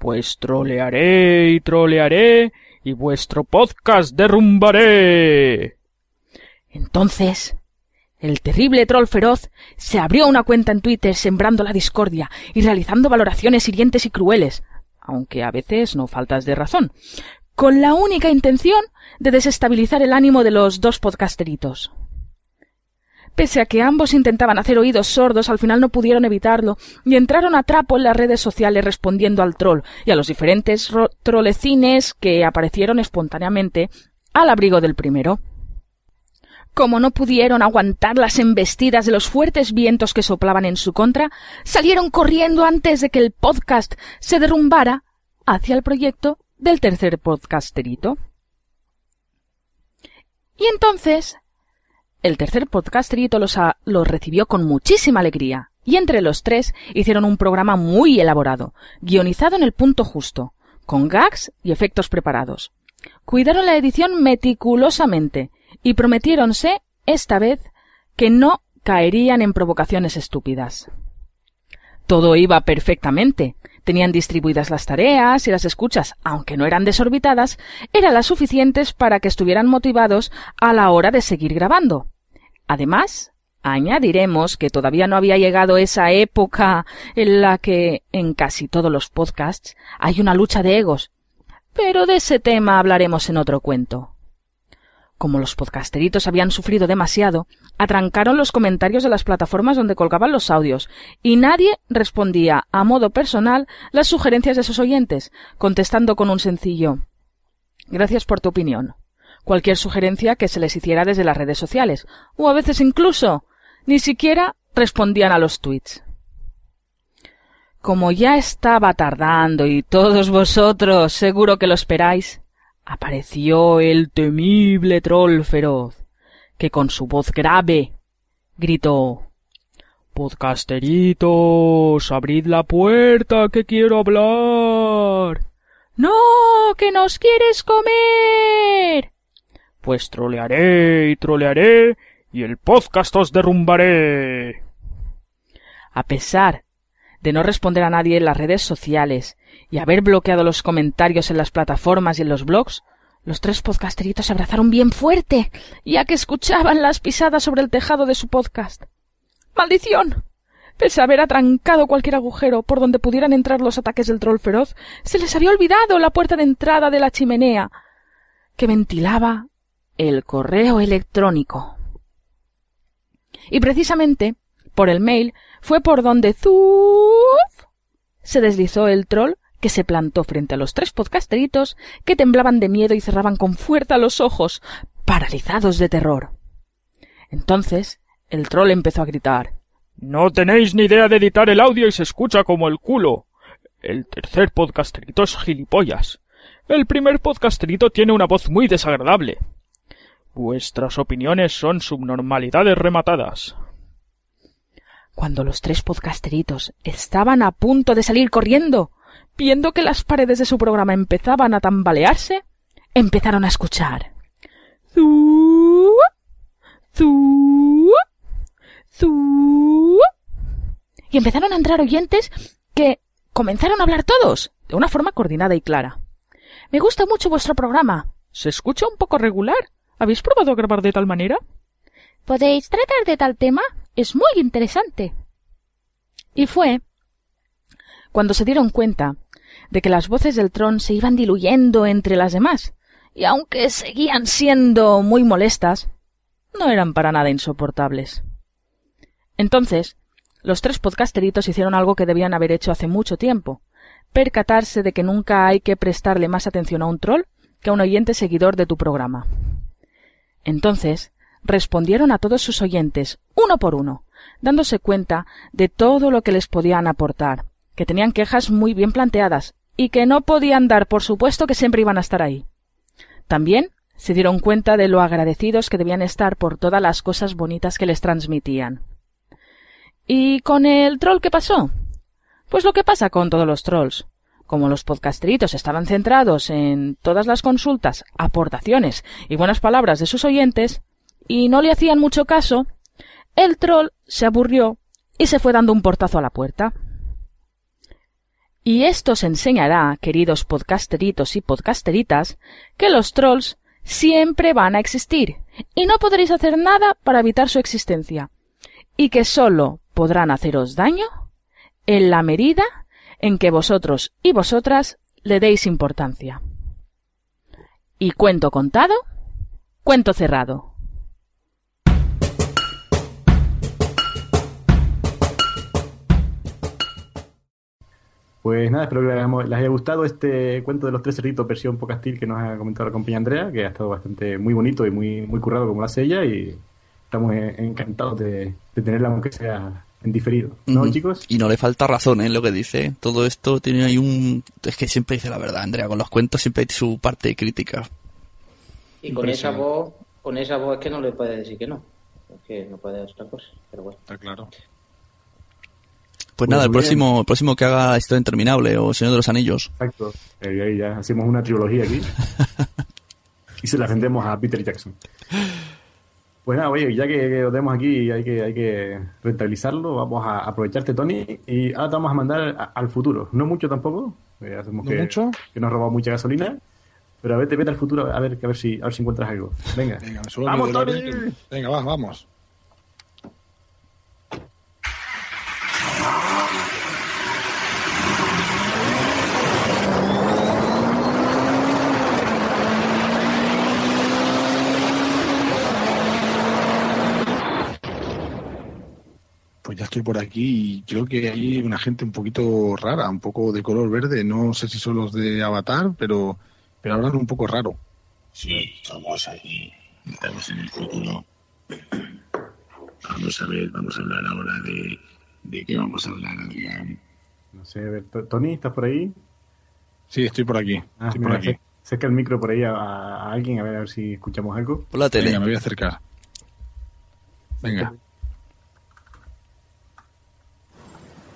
Pues trolearé y trolearé y vuestro podcast derrumbaré. Entonces, el terrible troll feroz se abrió una cuenta en Twitter sembrando la discordia y realizando valoraciones hirientes y crueles, aunque a veces no faltas de razón, con la única intención de desestabilizar el ánimo de los dos podcasteritos. Pese a que ambos intentaban hacer oídos sordos, al final no pudieron evitarlo y entraron a trapo en las redes sociales respondiendo al troll y a los diferentes trolecines que aparecieron espontáneamente al abrigo del primero. Como no pudieron aguantar las embestidas de los fuertes vientos que soplaban en su contra, salieron corriendo antes de que el podcast se derrumbara hacia el proyecto del tercer podcasterito. Y entonces el tercer podcasterito los, los recibió con muchísima alegría, y entre los tres hicieron un programa muy elaborado, guionizado en el punto justo, con gags y efectos preparados. Cuidaron la edición meticulosamente y prometiéronse, esta vez, que no caerían en provocaciones estúpidas. Todo iba perfectamente. Tenían distribuidas las tareas y las escuchas, aunque no eran desorbitadas, eran las suficientes para que estuvieran motivados a la hora de seguir grabando. Además, añadiremos que todavía no había llegado esa época en la que en casi todos los podcasts hay una lucha de egos. Pero de ese tema hablaremos en otro cuento. Como los podcasteritos habían sufrido demasiado, atrancaron los comentarios de las plataformas donde colgaban los audios, y nadie respondía a modo personal las sugerencias de sus oyentes, contestando con un sencillo Gracias por tu opinión cualquier sugerencia que se les hiciera desde las redes sociales, o a veces incluso ni siquiera respondían a los tweets. Como ya estaba tardando y todos vosotros seguro que lo esperáis, apareció el temible troll feroz, que con su voz grave gritó Podcasteritos, abrid la puerta que quiero hablar. No, que nos quieres comer. Pues trolearé y trolearé y el podcast os derrumbaré. A pesar de no responder a nadie en las redes sociales y haber bloqueado los comentarios en las plataformas y en los blogs, los tres podcasteritos se abrazaron bien fuerte, ya que escuchaban las pisadas sobre el tejado de su podcast. ¡Maldición! Pese a haber atrancado cualquier agujero por donde pudieran entrar los ataques del troll feroz, se les había olvidado la puerta de entrada de la chimenea, que ventilaba el correo electrónico. Y precisamente por el mail fue por donde ¡zuf! Se deslizó el troll que se plantó frente a los tres podcasteritos que temblaban de miedo y cerraban con fuerza los ojos, paralizados de terror. Entonces el troll empezó a gritar No tenéis ni idea de editar el audio y se escucha como el culo. El tercer podcasterito es gilipollas. El primer podcasterito tiene una voz muy desagradable. Vuestras opiniones son subnormalidades rematadas. Cuando los tres podcasteritos estaban a punto de salir corriendo, viendo que las paredes de su programa empezaban a tambalearse, empezaron a escuchar. Zu, zu, zu. Y empezaron a entrar oyentes que comenzaron a hablar todos, de una forma coordinada y clara. Me gusta mucho vuestro programa. ¿Se escucha un poco regular? ¿Habéis probado a grabar de tal manera? ¿Podéis tratar de tal tema? Es muy interesante. Y fue cuando se dieron cuenta de que las voces del tron se iban diluyendo entre las demás, y aunque seguían siendo muy molestas, no eran para nada insoportables. Entonces, los tres podcasteritos hicieron algo que debían haber hecho hace mucho tiempo, percatarse de que nunca hay que prestarle más atención a un troll que a un oyente seguidor de tu programa. Entonces, respondieron a todos sus oyentes, uno por uno, dándose cuenta de todo lo que les podían aportar, que tenían quejas muy bien planteadas y que no podían dar por supuesto que siempre iban a estar ahí. También se dieron cuenta de lo agradecidos que debían estar por todas las cosas bonitas que les transmitían. ¿Y con el troll qué pasó? Pues lo que pasa con todos los trolls. Como los podcasteritos estaban centrados en todas las consultas, aportaciones y buenas palabras de sus oyentes, y no le hacían mucho caso, el troll se aburrió y se fue dando un portazo a la puerta. Y esto os enseñará, queridos podcasteritos y podcasteritas, que los trolls siempre van a existir y no podréis hacer nada para evitar su existencia, y que sólo podrán haceros daño en la medida en que vosotros y vosotras le deis importancia. Y cuento contado, cuento cerrado. Pues nada, espero que les haya gustado este cuento de los tres cerditos versión podcastil que nos ha comentado la compañía Andrea, que ha estado bastante muy bonito y muy, muy currado como lo hace ella y estamos encantados de, de tenerla aunque sea en diferido, ¿no, chicos? Y no le falta razón en lo que dice. Todo esto tiene ahí un... Es que siempre dice la verdad, Andrea. Con los cuentos siempre hay su parte crítica. Y con esa voz, con esa voz es que no le puedes decir que no. Es que no puede hacer otra cosa. Pero bueno. Está claro. Pues nada, el próximo, el próximo que haga Historia Interminable o Señor de los Anillos. Exacto. Eh, ahí ya hacemos una trilogía aquí. y se la vendemos a Peter Jackson. Pues nada, oye, ya que, que lo tenemos aquí y hay que, hay que rentabilizarlo, vamos a aprovecharte, Tony, y ahora te vamos a mandar a- al futuro. No mucho tampoco, eh, hacemos ¿No que, mucho? que nos ha robado mucha gasolina, pero a ver, te vete al futuro a ver, a ver si, a ver si encuentras algo. Venga. Venga, ¡Vamos, Tony! Venga, va, vamos. Estoy por aquí y creo que hay una gente un poquito rara, un poco de color verde. No sé si son los de Avatar, pero, pero hablan un poco raro. Sí, somos ahí. Estamos en el futuro. Vamos a ver, vamos a hablar ahora de... ¿De qué vamos a hablar, Adrián? No sé, a ver, To- Tony, ¿estás por ahí? Sí, estoy por aquí. Ah, estoy mira, por aquí. acer- Acerca el micro por ahí a, a alguien, a ver, a ver si escuchamos algo. Por la tele. Venga, me voy a acercar. Venga.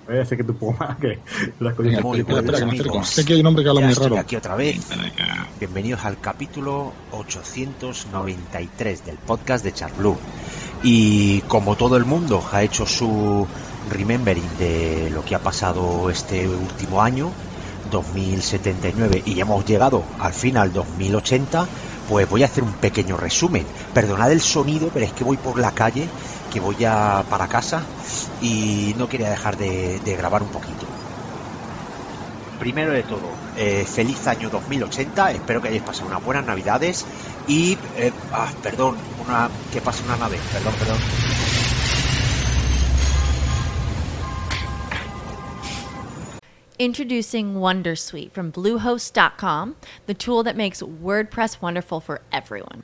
Voy a hacer que tú puedo más que las cosas Venga, espera, espera, que me acerco. amigos. Es que hay un hombre que habla Ya muy estoy raro. aquí otra vez. Bienvenidos al capítulo 893 del podcast de Charblue. Y como todo el mundo ha hecho su remembering de lo que ha pasado este último año, 2079, y ya hemos llegado al final 2080, pues voy a hacer un pequeño resumen. Perdonad el sonido, pero es que voy por la calle, que voy a para casa y no quería dejar de, de grabar un poquito. Primero de todo, eh, feliz año 2080, espero que hayáis pasado unas buenas navidades y, eh, ah, perdón, una, que pase una nave, perdón, perdón. Introducing Wondersuite from Bluehost.com, the tool that makes WordPress wonderful for everyone.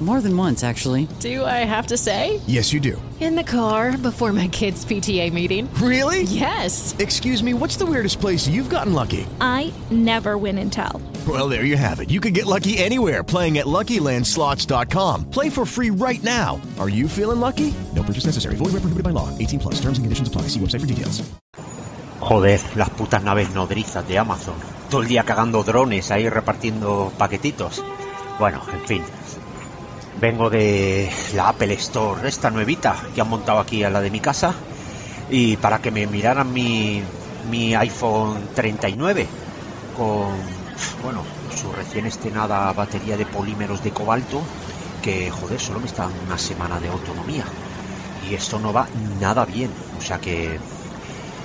More than once, actually. Do I have to say? Yes, you do. In the car before my kids' PTA meeting. Really? Yes. Excuse me, what's the weirdest place you've gotten lucky? I never win and tell. Well, there you have it. You can get lucky anywhere playing at LuckyLandSlots.com. Play for free right now. Are you feeling lucky? No purchase necessary. Void where prohibited by law. 18 plus. Terms and conditions apply. See website for details. Joder, las putas naves nodrizas de Amazon. Todo el día cagando drones ahí repartiendo paquetitos. Bueno, en fin. Vengo de la Apple Store, esta nuevita que han montado aquí a la de mi casa. Y para que me miraran mi, mi iPhone 39 con, bueno, su recién estrenada batería de polímeros de cobalto. Que, joder, solo me está una semana de autonomía. Y esto no va nada bien. O sea que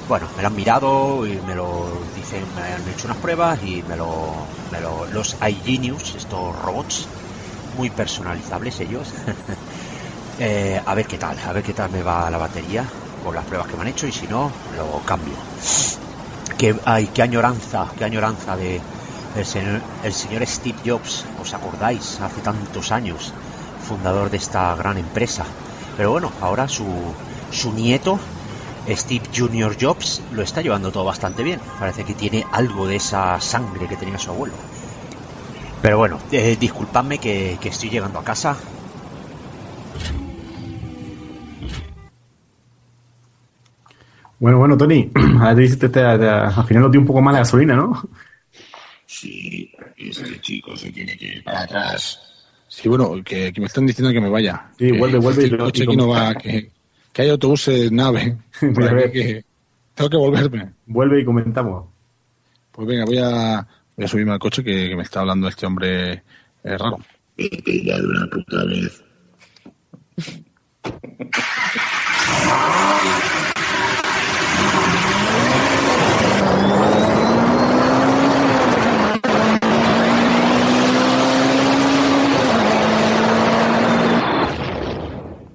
bueno, me lo han mirado y me lo dicen, me han hecho unas pruebas y me lo, me lo los iGenius, estos robots muy personalizables ellos. Eh, a ver qué tal, a ver qué tal me va la batería con las pruebas que me han hecho y si no, lo cambio. Que, ay, qué añoranza, qué añoranza de el señor, el señor Steve Jobs, ¿os acordáis? Hace tantos años, fundador de esta gran empresa. Pero bueno, ahora su, su nieto Steve Junior Jobs lo está llevando todo bastante bien. Parece que tiene algo de esa sangre que tenía su abuelo. Pero bueno, eh, disculpadme que, que estoy llegando a casa. Bueno, bueno, Tony, ahora te dices, te- te- te- al final nos dio un poco más la gasolina, ¿no? Sí, este chico se tiene que ir para atrás. Sí, bueno, que, que me están diciendo que me vaya. Sí, Que vuelve, vuelve y este lo- coche y aquí no va, que, que hay autobuses, nave. aquí ver. que tengo que volverme. Vuelve y comentamos. Pues venga, voy a, voy a subirme al coche que, que me está hablando este hombre eh, raro. Vete ya de una puta vez.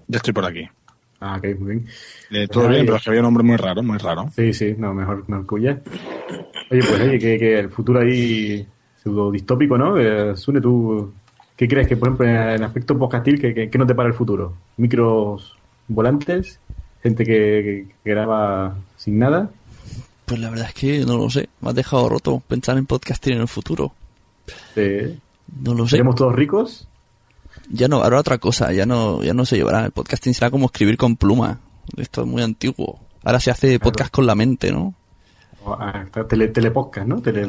Ya estoy por aquí. Ah, ok, muy bien. Eh, todo Ay. bien, pero es que había un hombre muy raro, muy raro. Sí, sí, no, mejor no cuya. Oye, pues oye, que, que el futuro ahí pseudo distópico, ¿no? Eh, Sune, tú, ¿qué crees que, por ejemplo, en el aspecto podcastil, que, que, que nos depara el futuro? ¿Micros volantes? ¿Gente que, que graba sin nada? Pues la verdad es que no lo sé. Me has dejado roto pensar en podcasting en el futuro. Eh, No lo sé. ¿Seremos todos ricos? Ya no, ahora otra cosa, ya no, ya no se llevará. El podcasting será como escribir con pluma. Esto es muy antiguo. Ahora se hace podcast con la mente, ¿no? Ah, está tele, telepodcast, ¿no? Tele,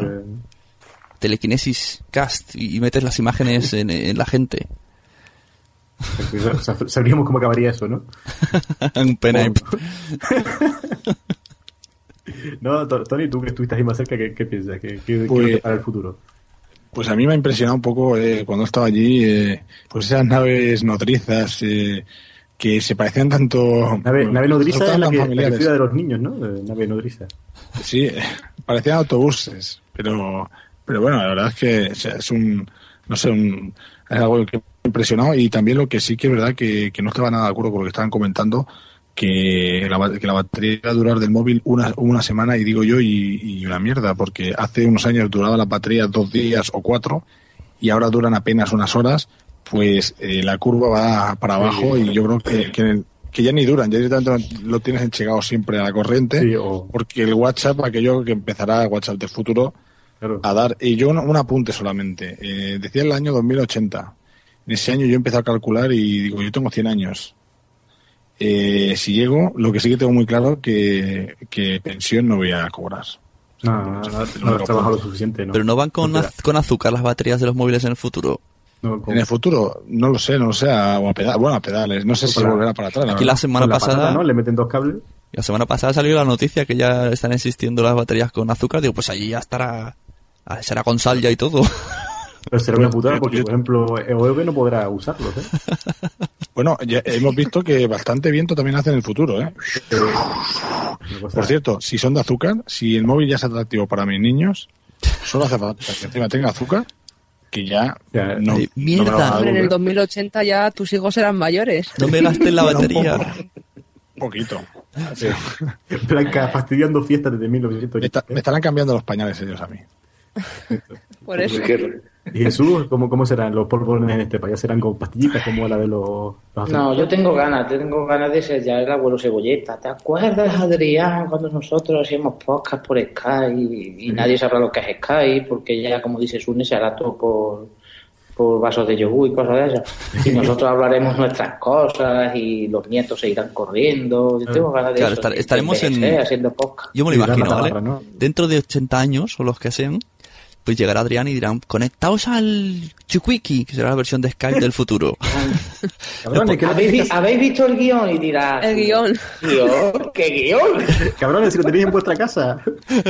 Telekinesis cast y, metes las imágenes en, en la gente. o sea, sabríamos cómo acabaría eso, ¿no? Un pene. No, To- Tony, tú que estuviste ahí más cerca, ¿qué, qué piensas? ¿Qué, qué, Pues- depara el futuro? Pues a mí me ha impresionado un poco eh, cuando estaba allí, eh, pues esas naves nodrizas eh, que se parecían tanto... Nave, nave nodriza es la que, la que cuida de los niños, ¿no? Nave nodriza. Sí, parecían autobuses, pero, pero bueno, la verdad es que o sea, es un, no sé, un, es algo que me ha impresionado y también lo que sí que es verdad que, que no estaba nada de acuerdo con lo que estaban comentando, que la, que la batería va a durar del móvil una, una semana y digo yo y, y una mierda, porque hace unos años duraba la batería dos días o cuatro y ahora duran apenas unas horas, pues eh, la curva va para abajo y yo creo que, que, que ya ni duran, ya directamente lo tienes enchegado siempre a la corriente, porque el WhatsApp, aquello que empezará WhatsApp de futuro a dar, y yo un, un apunte solamente, eh, decía el año 2080, en ese año yo empecé a calcular y digo, yo tengo 100 años. Eh, si llego, lo que sí que tengo muy claro que, que pensión no voy a cobrar. No, no, no, no has trabajado lo suficiente, ¿no? Pero no van con, No, az- con azúcar las baterías de los móviles en el futuro. En el futuro, no lo sé, no lo sé, a, o a pedales, bueno, a pedales, no sé si Hola. volverá para atrás. Aquí la semana la pasada. patata, ¿no? Le meten dos cables. La semana pasada salió la noticia que ya están existiendo las baterías con azúcar. Digo, pues allí ya estará. Será con sal ya y todo. Pero será una putada porque, por ejemplo, EOEV no podrá usarlos, ¿eh? Bueno, ya hemos visto que bastante viento también hace en el futuro, ¿eh? Por cierto, si son de azúcar, si el móvil ya es atractivo para mis niños, solo hace falta que encima tenga azúcar, que ya, no, eh, no me lo van a Hombre, en el devolver. 2080 ya tus hijos serán mayores. No me gastes la batería. Un poquito. Blanca fastidiando fiestas desde 1980. Me, está- me estarán cambiando los pañales ellos a mí. Por eso. ¿Y Jesús? ¿Cómo, cómo serán los polvorones en este país? ¿Ya serán con pastillitas como la de los... los No, yo tengo ganas, tengo ganas de ser ya el abuelo cebolleta. ¿Te acuerdas, Adrián, cuando nosotros hacíamos podcast por Skype y, y nadie sabrá lo que es Skype porque ya, como dice Sune, se hará todo por, por vasos de yogur y cosas de esas. Y nosotros hablaremos nuestras cosas y los nietos se irán corriendo. Yo tengo ganas de Claro, eso, estar- de estaremos en- haciendo podcast. Yo me lo imagino, ¿vale? Dentro de 80 años, o los que sean, pues llegará Adrián y dirán, conectaos al Chukwiki, que será la versión de Skype del futuro. Cabrones, ¿Habéis, vi- tenéis- habéis visto el guion? Y dirás... El guion. ¿Guión? ¿Qué guion? Cabrones, si lo tenéis en vuestra casa.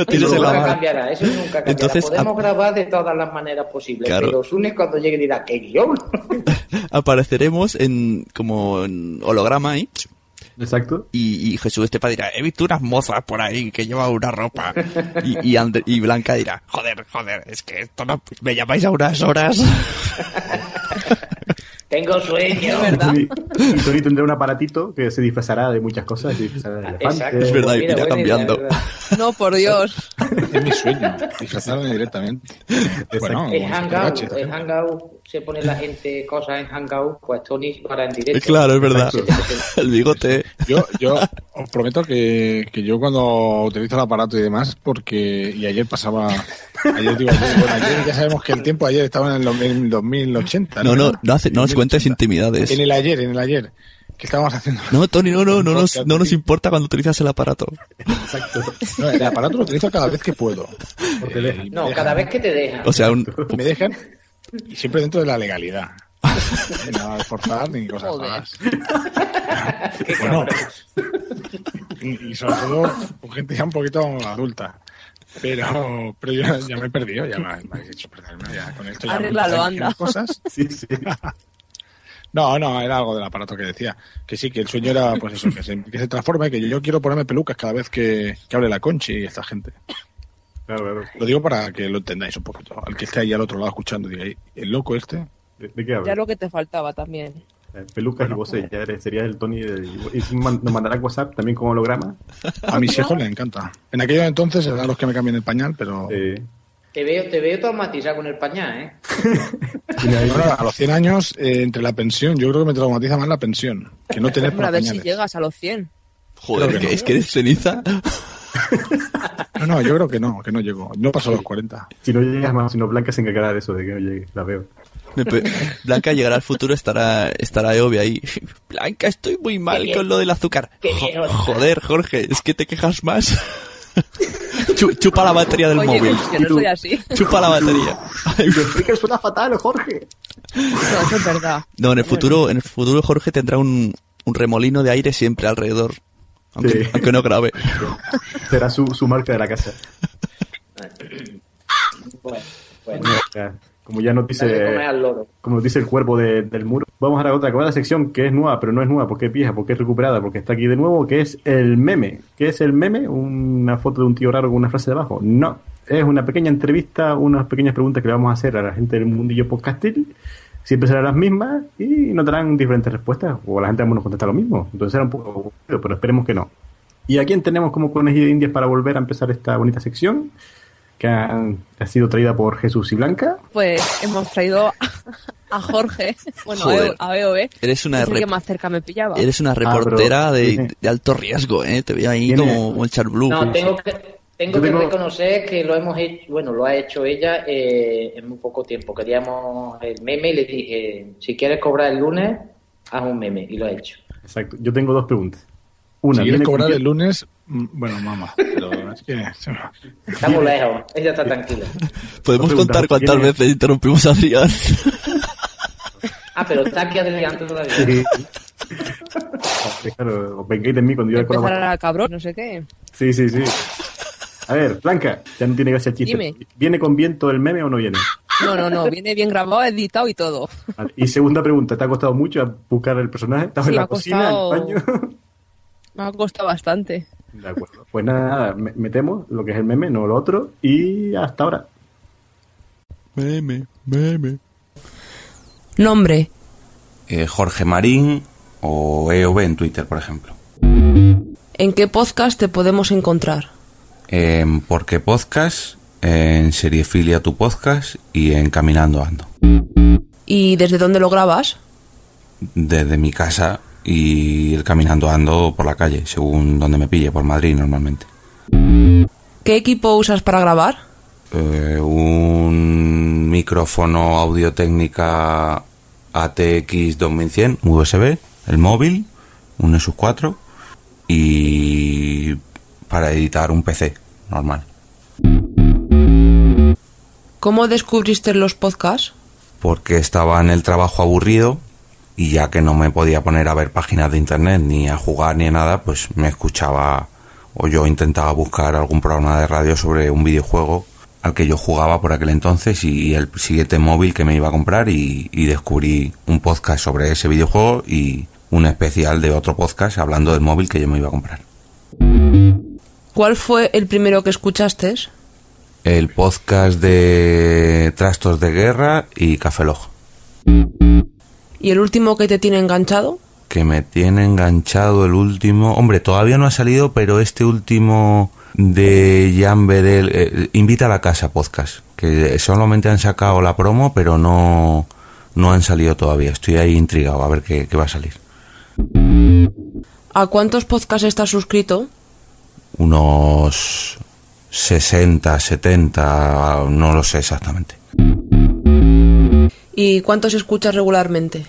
Eso la nunca cambiará, eso nunca cambiará. Entonces, Podemos a- grabar de todas las maneras posibles, Claro. pero Sune cuando llegue dirá, ¿qué guion? Apareceremos en como en holograma ahí. Exacto. Y, y Jesús Estepa dirá, he visto unas mozas por ahí que llevan una ropa. Y, y, y Blanca dirá, joder, joder, es que esto no... Me llamáis a unas horas. Tengo sueño. Y, y Tony tendrá un aparatito que se disfrazará de muchas cosas. Se disfrazará de elefante. Exacto. Es verdad, Mira, irá idea, cambiando. ¿verdad? No, por Dios. Es mi sueño, disfrazarme directamente. Bueno, En Hangout, en. Hangout se pone la gente cosas en Hangout, pues Tony para en directo. claro, es verdad. El bigote. Yo, yo os prometo que, que yo cuando utilizo el aparato y demás, porque y ayer pasaba, ayer digo, ayer, bueno, ayer ya sabemos que el tiempo ayer estaba en el, dos- en el 2080. No, no, no, hace, no nos cuentes intimidades. En el ayer, en el ayer. ¿Qué estábamos haciendo? No, Tony, no, no, no nos, no nos importa cuando utilizas el aparato. Exacto. No, el aparato lo utilizo cada vez que puedo. Porque le- No, cada vez que te dejan. O sea, un, Me dejan y siempre dentro de la legalidad. No de forzar ni cosas malas. Bueno, y y sobre todo con gente ya un poquito adulta. Pero, pero yo ya me he perdido, ya me, me habéis hecho perderme. Ya con esto ya me Arréglalo, empiezan a anda. Cosas. Sí, sí. No, no, era algo del aparato que decía. Que sí, que el sueño era, pues eso, que se, que se transforme, que yo, quiero ponerme pelucas cada vez que, que hable la Conchi y esta gente. Claro, claro. Lo digo para que lo entendáis un poquito. Al que esté ahí al otro lado escuchando, diga, el loco este. ¿De, de qué Ya hablas? lo que te faltaba también. Eh, Pelucas y voces. Ya eres- sería el Tony. de- y nos mandará WhatsApp también con holograma. A mis hijos les encanta. En aquellos entonces eran los que me cambian el pañal, pero Eh, Te veo, te veo traumatizado con el pañal, ¿eh? Ahora, a los 100 años, eh, entre la pensión, yo creo que me traumatiza más la pensión, que no tener Hombre, a para ver si llegas a los 100. joder, que no. es que eres ceniza. No, no, yo creo que no, que no llego. No paso los 40. si no llegas más, si no Blanca se encargará de eso, de que no llegue. La veo. Blanca llegará al futuro, estará, estará Eobe ahí. Blanca, estoy muy mal Qué con lo del azúcar. Qué joder, Jorge, es que te quejas más. Chu- chupa la batería del Oye, móvil. que no soy así. Chupa la batería. Es que suena fatal, Jorge. No, eso es verdad. No, en el futuro, en el futuro Jorge tendrá un, un remolino de aire siempre alrededor. Aunque, Sí. aunque no grabe. Será su, su marca de la casa. Bueno, bueno. Como ya nos dice, como nos dice el cuerpo de- del muro. Vamos a la otra, la sección que es nueva, pero no es nueva porque es vieja, porque es recuperada, porque está aquí de nuevo, que es el meme. ¿Qué es el meme? Una foto de un tío raro con una frase debajo. No, es una pequeña entrevista, unas pequeñas preguntas que le vamos a hacer a la gente del mundillo podcastil. Siempre serán las mismas y nos darán diferentes respuestas, o la gente nos contesta lo mismo. Entonces será un poco aburrido, pero esperemos que no. ¿Y a quién tenemos como conejillo de indias para volver a empezar esta bonita sección? Que ha, ha sido traída por Jesús y Blanca. Pues hemos traído a Jorge, bueno, Joder. a EOB. Eres una que más cerca me pillaba. Eres una pero- reportera de, alto riesgo, ¿eh? Te veo ahí Tiene- como, como el Charblue. No, tengo que, tengo que reconocer que lo hemos hecho, bueno, lo ha hecho ella eh, en muy poco tiempo. Queríamos el meme y le dije, si quieres cobrar el lunes, haz un meme, y lo ha hecho. Exacto. Yo tengo dos preguntas. Una, si quieres ¿viene cobrar el lunes, mm, bueno, mamá, pero. Estamos lejos, ella está tranquila. Podemos contar cuántas ¿Tiene- veces interrumpimos a Adrián. Ah, pero está aquí adelante todavía. Sí. Claro, os vengáis de mí cuando yo Empezar a cabrón, no sé qué. Sí, sí, sí. A ver, Blanca, ya no tiene gracia el chiste. Dime. ¿Viene con viento el meme o no viene? No, no, no, viene bien grabado, editado y todo. Vale. Y segunda pregunta, ¿te ha costado mucho buscar el personaje? ¿Estás Sí, en me la ha cocina, en costado- el baño? Me ha costado bastante. De acuerdo. Pues nada, nada, me- metemos lo que es el meme, no lo otro, y hasta ahora. Meme, meme. Eh, Jorge Marín o EOB en Twitter, por ejemplo. ¿En qué podcast te podemos encontrar? En Porque Podcast, en Seriefilia Tu Podcast y en Caminando Ando. ¿Y desde dónde lo grabas? Desde mi casa y el Caminando Ando por la calle, según donde me pille, por Madrid normalmente. ¿Qué equipo usas para grabar? Eh, un micrófono audio técnica ATX 2100 USB, el móvil, un Nexus 4 y para editar un PC normal. ¿Cómo descubriste los podcasts? Porque estaba en el trabajo aburrido y ya que no me podía poner a ver páginas de internet ni a jugar ni a nada, pues me escuchaba o yo intentaba buscar algún programa de radio sobre un videojuego al que yo jugaba por aquel entonces y el siguiente móvil que me iba a comprar y, y descubrí un podcast sobre ese videojuego y un especial de otro podcast hablando del móvil que yo me iba a comprar. ¿Cuál fue el primero que escuchaste? El podcast de Trastos de Guerra y Café Log. ¿Y el último que te tiene enganchado? Que me tiene enganchado el último. Hombre, todavía no ha salido, pero este último de Jan Bedel, eh, Invita a la Casa Podcast, que solamente han sacado la promo, pero no, no han salido todavía. Estoy ahí intrigado a ver qué, qué va a salir. ¿A cuántos podcasts estás suscrito? Unos 60, 70, no lo sé exactamente. ¿Y cuántos escuchas regularmente?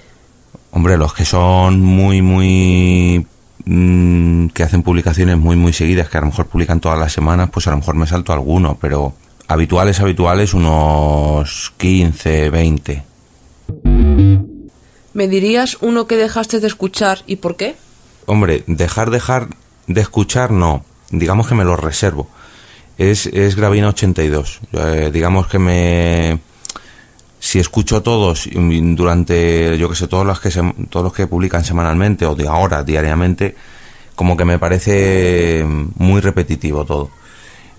Hombre, los que son muy, muy... mm, que hacen publicaciones muy, muy seguidas, que a lo mejor publican todas las semanas, pues a lo mejor me salto alguno, pero habituales, habituales, unos 15, 20. ¿Me dirías uno que dejaste de escuchar y por qué? Hombre, dejar, dejar de escuchar, no. Digamos que me lo reservo. Es, es Gravina 82. Eh, digamos que me... Si escucho todos y durante, yo que sé, todos los que, se- todos los que publican semanalmente o de ahora, diariamente, como que me parece muy repetitivo todo.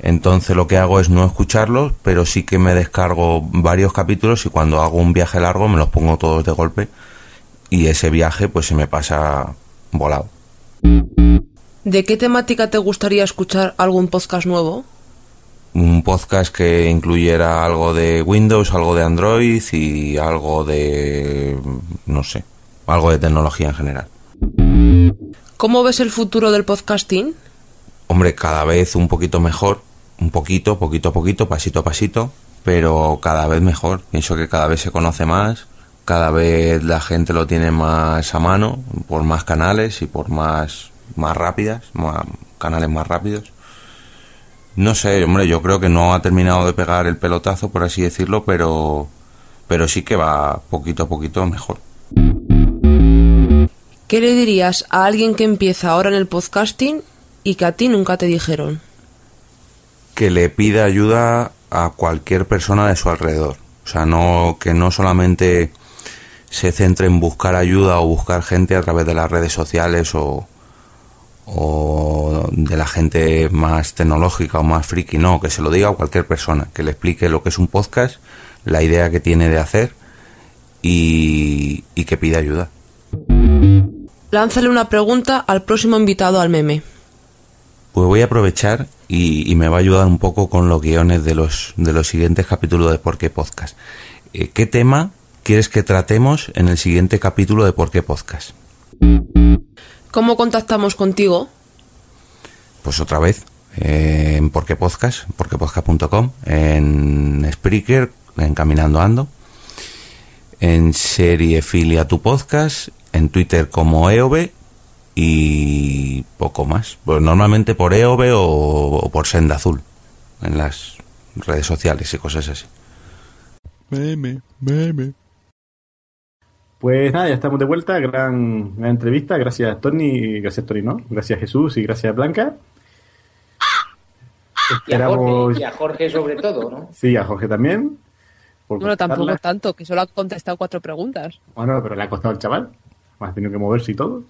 Entonces lo que hago es no escucharlos, pero sí que me descargo varios capítulos y cuando hago un viaje largo me los pongo todos de golpe y ese viaje pues se me pasa volado. ¿De qué temática te gustaría escuchar algún podcast nuevo? Un podcast que incluyera algo de Windows, algo de Android y algo de no sé, algo de tecnología en general. ¿Cómo ves el futuro del podcasting? Hombre, cada vez un poquito mejor, un poquito, poquito a poquito, pasito a pasito, pero cada vez mejor. Pienso que cada vez se conoce más, cada vez la gente lo tiene más a mano, por más canales y por más, más rápidas, más, canales más rápidos. No sé, hombre, yo creo que no ha terminado de pegar el pelotazo, por así decirlo, pero, pero sí que va poquito a poquito mejor. ¿Qué le dirías a alguien que empieza ahora en el podcasting y que a ti nunca te dijeron? que le pida ayuda a cualquier persona de su alrededor. O sea, no que no solamente se centre en buscar ayuda o buscar gente a través de las redes sociales o, o de la gente más tecnológica o más friki, no, que se lo diga a cualquier persona, que le explique lo que es un podcast, la idea que tiene de hacer y, y que pida ayuda. Lánzale una pregunta al próximo invitado al meme. Pues voy a aprovechar y, y me va a ayudar un poco con los guiones de los, de los siguientes capítulos de Por qué Podcast. Eh, ¿Qué tema quieres que tratemos en el siguiente capítulo de Por qué Podcast? ¿Cómo contactamos contigo? Pues otra vez, eh, en Por qué Podcast, porquepodcast.com, en Spreaker, en Caminando Ando, en Seriefilia Tu Podcast, en Twitter como EOB y poco más. Pues normalmente por EOB o, o por Senda Azul en las redes sociales y cosas así. Meme, meme. Pues nada, ya estamos de vuelta. Gran, gran entrevista. Gracias, Tony. Gracias, Tony, ¿no? Gracias, Jesús. Y gracias, Blanca. Y a, Esperamos. Jorge, y a Jorge sobre todo, ¿no? Sí, a Jorge también. Bueno, tampoco tanto, que solo ha contestado cuatro preguntas. Bueno, pero le ha costado al chaval. Ha tenido que moverse y todo.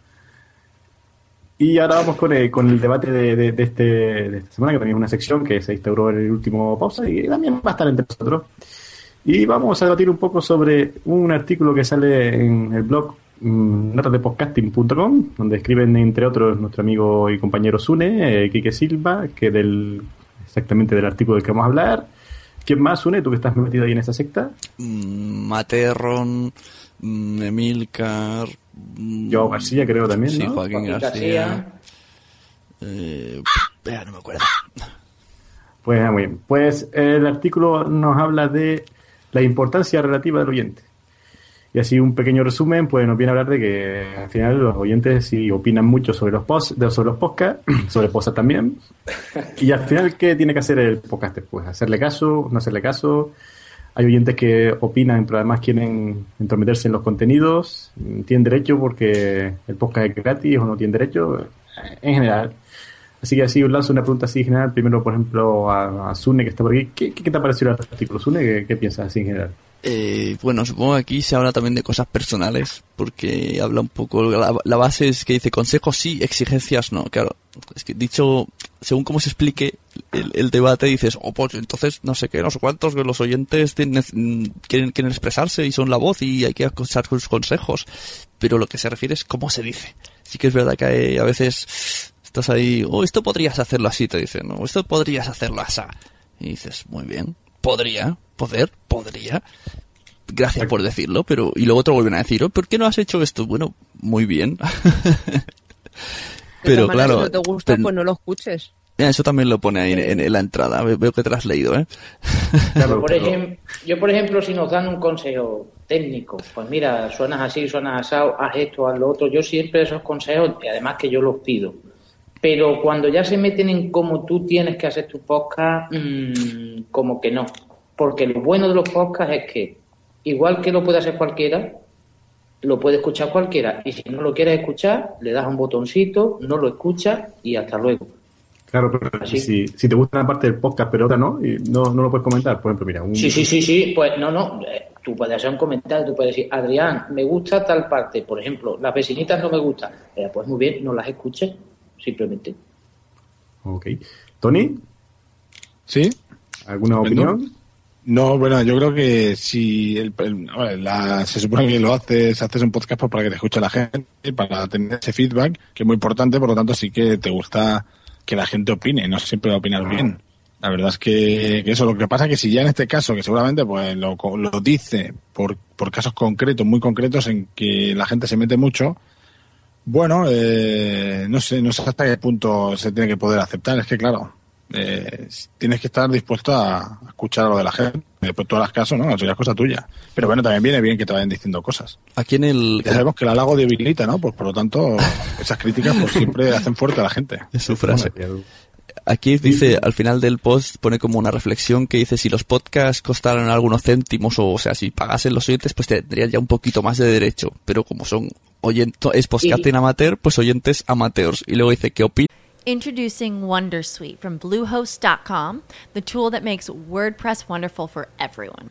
Y ahora vamos con el, con el debate de, de- de este, de esta semana, que también es una sección que se instauró en el último pausa y también va a estar entre nosotros. Y vamos a debatir un poco sobre un artículo que sale en el blog mm, notasdepodcasting.com, donde escriben, entre otros, nuestro amigo y compañero Sune, eh, Quique Silva, que del exactamente del artículo del que vamos a hablar. ¿Quién más, Sune? ¿Tú que estás metido ahí en esa secta? Mm, Materron, mm, Emilcar. Yo García creo también, Sí, ¿no? Joaquín Joaquín García. García. Eh, no me acuerdo. Pues ah, muy bien. Pues el artículo nos habla de la importancia relativa del oyente. Y así un pequeño resumen, pues nos viene a hablar de que al final los oyentes sí opinan mucho sobre los posts, sobre los podcasts, sobre cosas también. Y al final, ¿qué tiene que hacer el podcaster? Pues hacerle caso, no hacerle caso. Hay oyentes que opinan, pero además quieren entrometerse en los contenidos. ¿Tienen derecho porque el podcast es gratis o no tienen derecho? En general. Así que así lanzo una pregunta así general. Primero, por ejemplo, a, a Sune, que está por aquí. ¿Qué, qué, te ha parecido el artículo, Sune? ¿Qué, piensas así en general? Eh, bueno, supongo que aquí se habla también de cosas personales, porque habla un poco, la, base es que dice consejos sí, exigencias no. Claro, es que dicho, según cómo se explique el, debate, dices, oh, pues entonces no sé qué, no sé cuántos los oyentes tienen- quieren, quieren expresarse y son la voz y hay que escuchar sus consejos. Pero lo que se refiere es cómo se dice. Sí que es verdad que hay- a veces estás ahí, oh, esto podrías hacerlo así, te dicen, no, esto podrías hacerlo así. Y dices, muy bien, podría, poder, podría. Gracias por decirlo, pero y luego te vuelven a decir, oh, ¿por qué no has hecho esto? Bueno, muy bien. Pero claro, si no te gusta, pero- pues no lo escuches. Mira, eso también lo pone ahí en, en la entrada. Ve- Veo que te lo has leído, ¿eh? Yo, por ejem- yo, por ejemplo, si nos dan un consejo técnico, pues mira, suenas así, suenas asado, haz esto, haz lo otro, yo siempre esos consejos, y además que yo los pido. Pero cuando ya se meten en cómo tú tienes que hacer tu podcast, mm, como que no. Porque lo bueno de los podcasts es que, igual que lo puede hacer cualquiera, lo puede escuchar cualquiera. Y si no lo quieres escuchar, le das un botoncito, no lo escuchas y hasta luego. Claro, pero si, si te gusta una parte del podcast, pero otra no, y no, no lo puedes comentar. Por ejemplo, mira, un, Sí, sí, sí, sí, pues no, no, eh, tú puedes hacer un comentario, tú puedes decir, Adrián, me gusta tal parte, por ejemplo, las vecinitas no me gustan, Eh, pues muy bien, no las escuches, simplemente. Ok. ¿Tony? ¿Sí? ¿Alguna opinión? No, bueno, yo creo que si el, el- la- se supone que lo haces, haces un podcast pues, para que te escuche la gente, para tener ese feedback, que es muy importante, por lo tanto sí que te gusta que la gente opine, no siempre va a opinar bien. La verdad es que, que eso, lo que pasa es que si ya en este caso, que seguramente pues lo, co- lo dice por, por casos concretos, muy concretos, en que la gente se mete mucho, bueno, eh, no sé, no sé hasta qué punto se tiene que poder aceptar. Es que, claro, eh, tienes que estar dispuesto a escuchar lo de la gente. Después tú harás caso, ¿no? Eso ya es cosa tuya. Pero bueno, también viene bien que te vayan diciendo cosas. Aquí en el... Ya sabemos que el halago debilita, ¿no? Pues por lo tanto, esas críticas pues siempre hacen fuerte a la gente. Es su frase. Aquí dice, al final del post pone como una reflexión que dice si los podcasts costaran algunos céntimos o, o sea, si pagasen los oyentes, pues tendrían ya un poquito más de derecho. Pero como son oyentes, es podcasting amateur, pues oyentes amateurs. Y luego dice que opina Introducing Wondersuite from Bluehost.com, the tool that makes WordPress wonderful for everyone.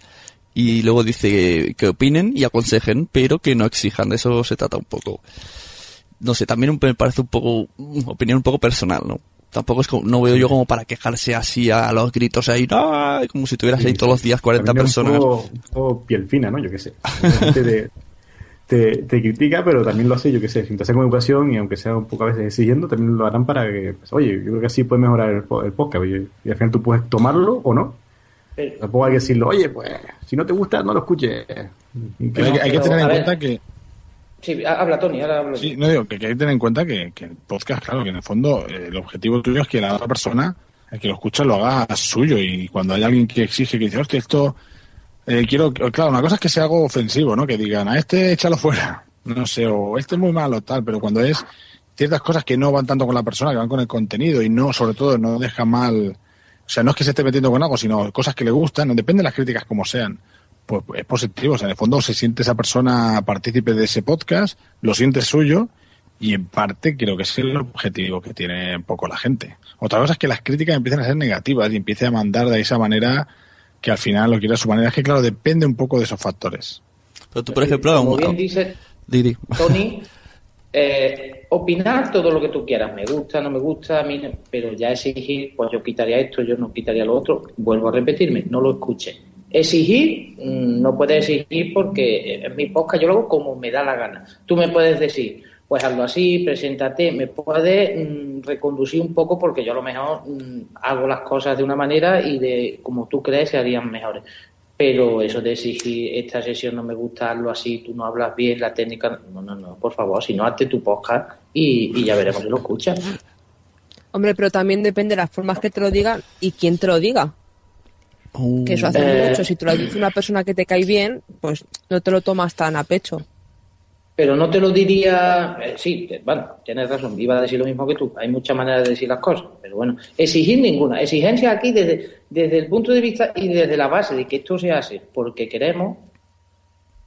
Y luego dice que opinen y aconsejen, pero que no exijan. De eso se trata un poco. No sé, también me parece un poco, mm, opinión un poco personal, ¿no? Tampoco es como, no veo yo como para quejarse así a los gritos ahí, ¡ah! como si tuvieras ahí todos los días 40 También es personas. Un poco, un poco piel fina, ¿no? Yo qué sé. Te, te, te critica, pero también lo hace, yo qué sé, sin hacer con educación y aunque sea un poco a veces exigiendo, también lo harán para que, pues, oye, yo creo que así puede mejorar el, po- el podcast. Y al final tú puedes tomarlo o no. Pero- Tampoco hay que decirlo, oye, pues, si no te gusta, no lo escuches. Hay, que- hay que tener en cuenta que, Sí, ha- habla Tony, ahora habla. Sí, no digo que, que hay que tener en cuenta que, que el podcast, claro, que en el fondo eh, el objetivo tuyo es que la otra persona, el que lo escucha, lo haga suyo. Y cuando hay alguien que exige, que dice, hostia, esto, eh, quiero, claro, una cosa es que sea algo ofensivo, ¿no? Que digan, a este échalo fuera, no sé, o este es muy malo, tal, pero cuando es ciertas cosas que no van tanto con la persona, que van con el contenido y no, sobre todo, no deja mal, sea, no es que se esté metiendo con algo, sino cosas que le gustan, no depende de las críticas como sean pues es positivo. O sea, en el fondo se siente esa persona partícipe de ese podcast, lo siente suyo y en parte creo que es el objetivo que tiene un poco la gente. Otra cosa es que las críticas empiezan a ser negativas y empiece a mandar de esa manera que al final lo quiera a su manera. Es que, claro, depende un poco de esos factores. Pero tú, por ejemplo, Como un- bien dice Di, di. Tony, eh, opinar todo lo que tú quieras, me gusta, no me gusta, a mí pero ya exigir, pues yo quitaría esto, yo no quitaría lo otro, vuelvo a repetirme, no lo escuche. Exigir, mm, no puedes exigir porque en mi podcast yo lo hago como me da la gana. Tú me puedes decir, pues hazlo así, preséntate, me puedes mm, reconducir un poco porque yo a lo mejor mm, hago las cosas de una manera y de como tú crees se harían mejores. Pero eso de exigir esta sesión no me gusta, hazlo así, tú no hablas bien, la técnica, no, no, no, por favor, si no, hazte tu podcast y, y ya veremos si lo escuchas. Hombre, pero también depende de las formas que te lo digan y quién te lo diga. Que eso hace Eh, mucho. Si te lo dice una persona que te cae bien, pues no te lo tomas tan a pecho. Pero no te lo diría, eh, sí, que, bueno, tienes razón, iba a decir lo mismo que tú, hay muchas maneras de decir las cosas, pero bueno, exigir ninguna, exigencia aquí desde, desde el punto de vista y desde la base de que esto se hace porque queremos,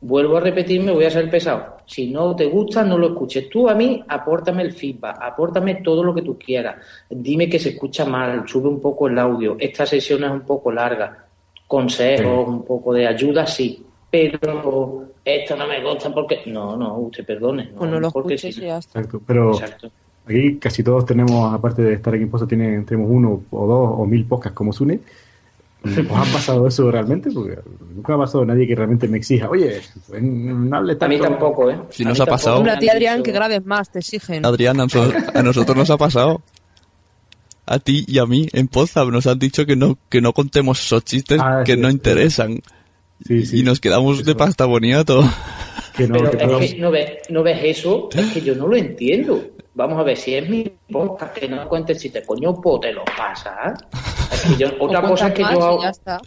vuelvo a repetirme, voy a ser pesado, si no te gusta, no lo escuches, tú a mí, apórtame el feedback, apórtame todo lo que tú quieras, dime que se escucha mal, sube un poco el audio, esta sesión es un poco larga, consejos, un poco de ayuda, sí, pero esto no me gusta porque... No, no, usted perdone. No, Pues no lo porque escuches sí. y ya está. Exacto, pero Exacto. aquí casi todos tenemos, aparte de estar aquí en Pozo, tienen, tenemos uno o dos o mil podcasts como Sune. ¿Os ha pasado eso realmente? Porque nunca ha pasado nadie que realmente me exija, oye, no hables A mí tanto". tampoco, ¿eh? Si nos ha pasado, Hombre, a ti, Adrián, que grabes más, te exigen. Adrián, a nosotros, a nosotros nos ha pasado. A ti y a mí en Poza nos han dicho que no que no contemos esos chistes Ah, que sí, no sí. interesan. Sí, sí. y nos quedamos de pasta boniato. Que no, Pero que es que no ves, no ves eso, es que yo no lo entiendo. Vamos a ver, si es mi podcast que no cuentes si te coño, pues te lo pasas. Es que yo- otra O cosa es que yo hago, ya está.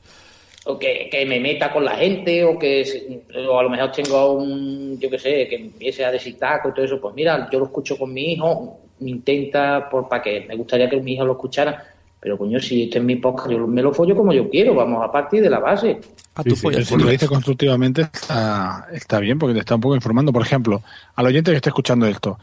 o que, que me meta con la gente, o que o a lo mejor tengo un, yo qué sé, que empiece a decir taco y todo eso, pues mira, yo lo escucho con mi hijo, intenta, por para que me gustaría que mi hijo lo escuchara, pero coño, si este es mi podcast, yo me lo follo como yo quiero, vamos a partir de la base. Sí, sí, pero si lo dice constructivamente está, está bien porque te está un poco informando. Por ejemplo, al oyente que esté escuchando esto,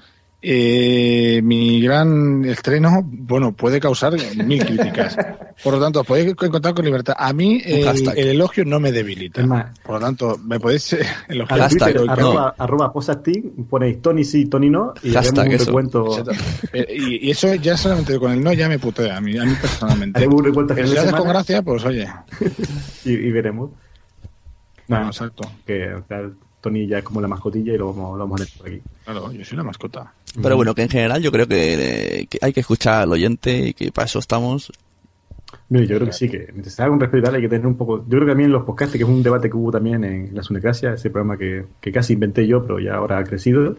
eh, mi gran estreno, bueno, puede causar mil críticas. Por lo tanto, podéis encontrar con libertad. A mí Un el, hashtag. el elogio no me debilita. Por lo tanto, me podéis eh, elogiar. a Twitter, arroba, arroba posasting, ponéis Tony sí, Tony no, y Hashtag un recuento. Eh, Y, y eso ya solamente con el no ya me putea a mí, a mí personalmente. Haremos un recuento a Pero final si lo haces con gracia, pues oye. y, y veremos. No, exacto. Que o sea, Tony ya es como la mascotilla y lo vamos, lo vamos a leer por aquí. Claro, yo soy una mascota. Pero bueno, que en general yo creo que, que hay que escuchar al oyente y que para eso estamos. Mira, yo creo que sí, que mientras se haga un respeto y tal, hay que tener un poco. Yo creo que también los podcasts, que es un debate que hubo también en la Sunecracia, ese programa que, que casi inventé yo, pero ya ahora ha crecido.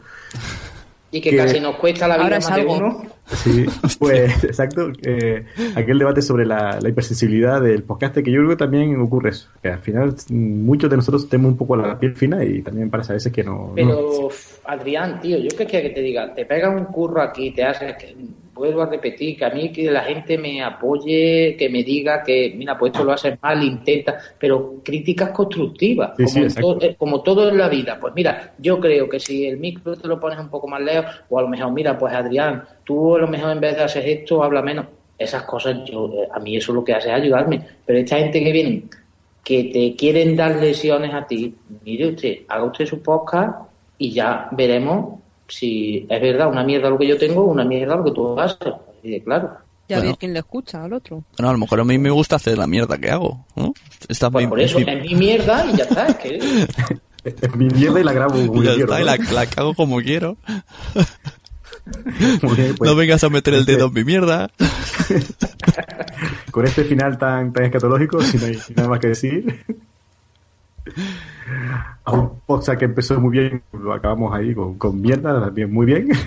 Y que, Que- casi nos cuesta la vida Ahora más es de algo. uno. Sí, pues exacto. eh, aquel debate sobre la, la hipersensibilidad del podcast, que yo creo que también ocurre eso. Que al final mm, muchos de nosotros tenemos un poco la piel fina y también parece a veces que no. no- Pero, Adrián, tío, yo qué quiero que te diga, te pega un curro aquí, te haces, que, vuelvo a repetir, que a mí que la gente me apoye, que me diga que, mira, pues esto lo haces mal, intenta, pero críticas constructivas, Sí, como, en exacto. to- eh, como todo en la vida. Pues mira, yo creo que si el micro te lo pones un poco más lejos, o a lo mejor, mira, pues Adrián, tú a lo mejor en vez de hacer esto, habla menos. Esas cosas, yo, eh, a mí eso lo que hace es ayudarme. Pero esta gente que viene, que te quieren dar lesiones a ti, mire usted, haga usted su podcast y ya veremos si es verdad una mierda lo que yo tengo una mierda lo que tú haces. Y de claro. Ya Bueno. ver quién le escucha al otro. Bueno, a lo mejor a mí me gusta hacer la mierda que hago, ¿no? Está Pues mi- por eso mi- es mi mierda y ya está. Es que Es mi mierda y la grabo como ya quiero. está, y ¿no? la, la cago como quiero. Bien, pues, no vengas a meter el este- dedo en mi mierda. con este final tan, tan escatológico, si no hay nada más que decir. A un podcast que empezó muy bien, lo acabamos ahí con, con mierda, también muy bien.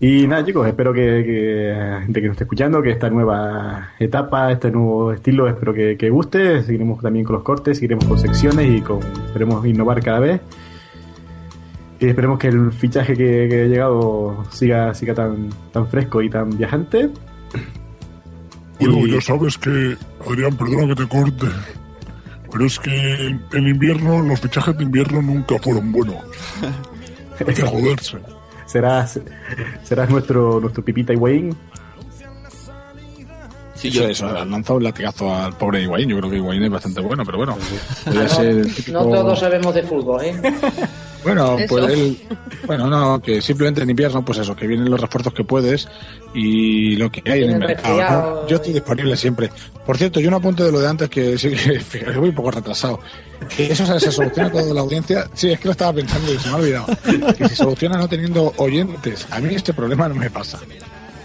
Y nada, chicos, espero que, que, de que nos esté escuchando, que esta nueva etapa, este nuevo estilo, espero que, que guste. Seguiremos también con los cortes, seguiremos con secciones y con, esperemos innovar cada vez. Y esperemos que el fichaje que, que ha llegado siga, siga tan, tan fresco y tan viajante. Bueno, Y- ya sabes que, Adrián, perdona que te corte, pero es que en, invierno, los fichajes de invierno nunca fueron buenos. Hay que joderse. Serás, serás nuestro, nuestro Pipita Higuaín. Sí, yo eso, han lanzado un latigazo al pobre Higuaín. Yo creo que Higuaín es bastante bueno, pero bueno. Ah, ser el típico- no todos sabemos de fútbol, ¿eh? Bueno, Eso. pues él, bueno, no, que simplemente en invierno, pues eso, que vienen los refuerzos que puedes y lo que hay en el mercado. ¿no? Yo estoy disponible siempre. Por cierto, yo un apunte de lo de antes que sí que voy un poco retrasado. Que eso se, se soluciona con la audiencia. Sí, es que lo estaba pensando y se me ha olvidado. Que se soluciona no teniendo oyentes. A mí este problema no me pasa.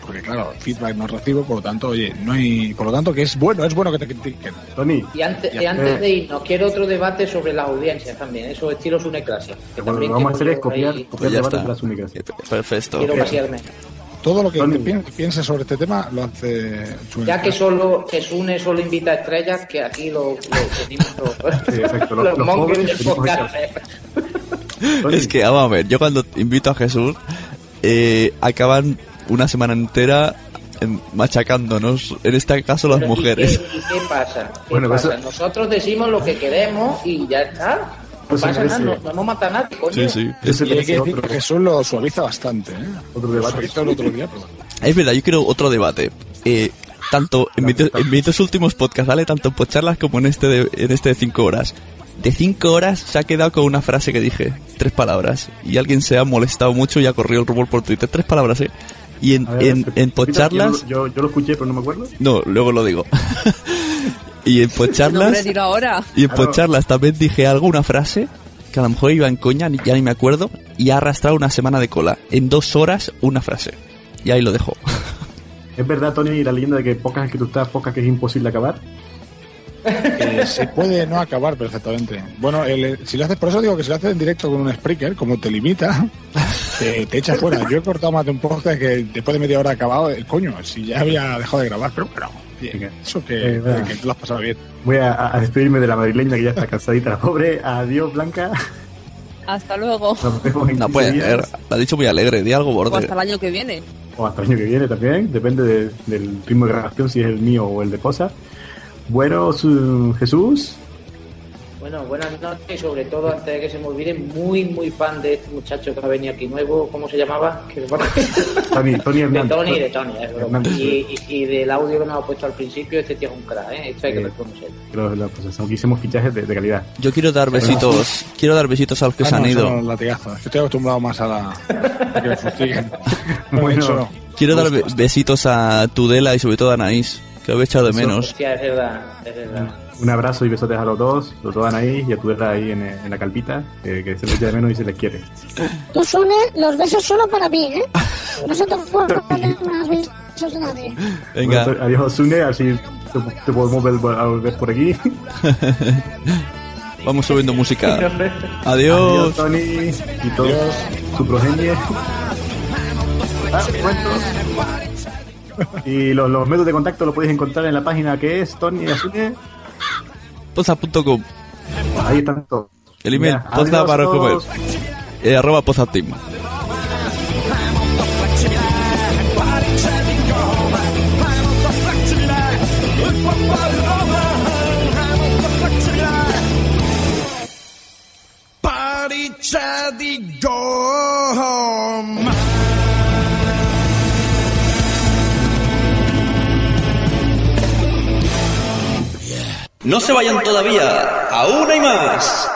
Porque claro, feedback no recibo, por lo tanto, oye, no hay, por lo tanto que es bueno, es bueno que te critiquen. Tony. Y antes, y Ya. antes de irnos, quiero otro debate sobre las audiencias también, esos estilos. Que Bueno, también lo que vamos a hacer es copiar, ahí- copiar Pues de las únicas. Perfecto. Quiero vaciarme. Todo lo que pienses sobre este tema lo hace Chune. Ya que solo que Sune solo invita a estrellas, que aquí lo, lo tenemos los, Sí, exacto, los- los. Es que, vamos a ver, yo cuando invito a Jesús, eh, acaban una semana entera em, machacándonos, en este caso las Pero, ¿y mujeres. qué- ¿Y qué pasa? ¿Qué Bueno, pasa? eso- Nosotros decimos lo que queremos y ya está. No Eso pasa nada, no, no matado a nadie, coño. Sí, sí. Y hay que decir que Jesús lo suaviza bastante, ¿eh? Otro debate. suavizó el otro día, pero... Es verdad, yo quiero otro debate. Eh, tanto en mis, en mis dos últimos podcasts, ¿vale? Tanto en charlas como en este de, en este de cinco horas. De cinco horas se ha quedado con una frase que dije, tres palabras. Y alguien se ha molestado mucho y ha corrido el rumor por Twitter. Tres palabras, ¿eh? Y en, ver, en, en podcharlas... Yo, yo, yo lo escuché, pero no me acuerdo. No, luego lo digo. y en No, hombre, dilo ahora. Y en podcharlas también dije algo, una frase que a lo mejor iba en coña, ni- ya ni me acuerdo, y ha arrastrado una semana de cola. En dos horas, una frase. Y ahí lo dejo. ¿Es verdad, Tony, la leyenda de que pocas que tú estás, pocas que es imposible acabar? Eh, se puede no acabar perfectamente. Bueno, el- si lo haces, por eso digo que si lo haces en directo con un Spreaker, como te limita, te, te echa fuera. Yo he cortado más de un podcast que después de media hora acabado, eh, coño, si ya había dejado de grabar, pero bueno, bien, eso que, Eh, que tú lo has pasado bien. Voy a, a despedirme de la madrileña que ya está cansadita, la pobre. Adiós, Blanca. Hasta luego. Nos vemos en No 15 puede ser. Lo ha dicho muy alegre, di algo O borde. hasta el año que viene. O hasta el año que viene también, depende de- del ritmo de grabación, si es el mío o el de Posa. Bueno, su- Jesús, Bueno, buenas noches y sobre todo, antes de que se me olvide, muy, muy fan de este muchacho que ha venido aquí nuevo, ¿cómo se llamaba? Tony, Tony de Hernández. Tony, de Tony, es broma. Y, y- y del audio que nos ha puesto al principio, este tío es un crack, ¿eh? Esto hay que Sí. reconocer. Los, los, pues, aunque hicimos fichajes de, de calidad. Yo quiero dar besitos, quiero dar besitos a los que Ah, se han no, ido. son latigazos. Estoy acostumbrado más a, la, a que me fustiguen. Bueno, no. Quiero dar be- besitos a Tudela y sobre todo a Anaís, que lo he echado de menos. Hostia, es verdad, es verdad. Un abrazo y besotes a los dos, los dos Anaís y a tu ahí en, en la calpita, que, que se les echa de menos y se les quiere. Tú, Sune, los besos solo para mí, ¿eh? No se te ocurra darle más besos nadie. Venga. Bueno, adiós, Sune, así te, te podemos ver, a ver por aquí. Vamos subiendo música. Adiós, Adiós. Tony y todos su progenie. Ah, cuentos. Y los, los medios de contacto los podéis encontrar en la página que es Tony Asune. Poza.com. Ahí están todos. El email, Ya, adiós para comer. Eh, arroba pozateam. Pariccia di No se vayan todavía, aún hay más.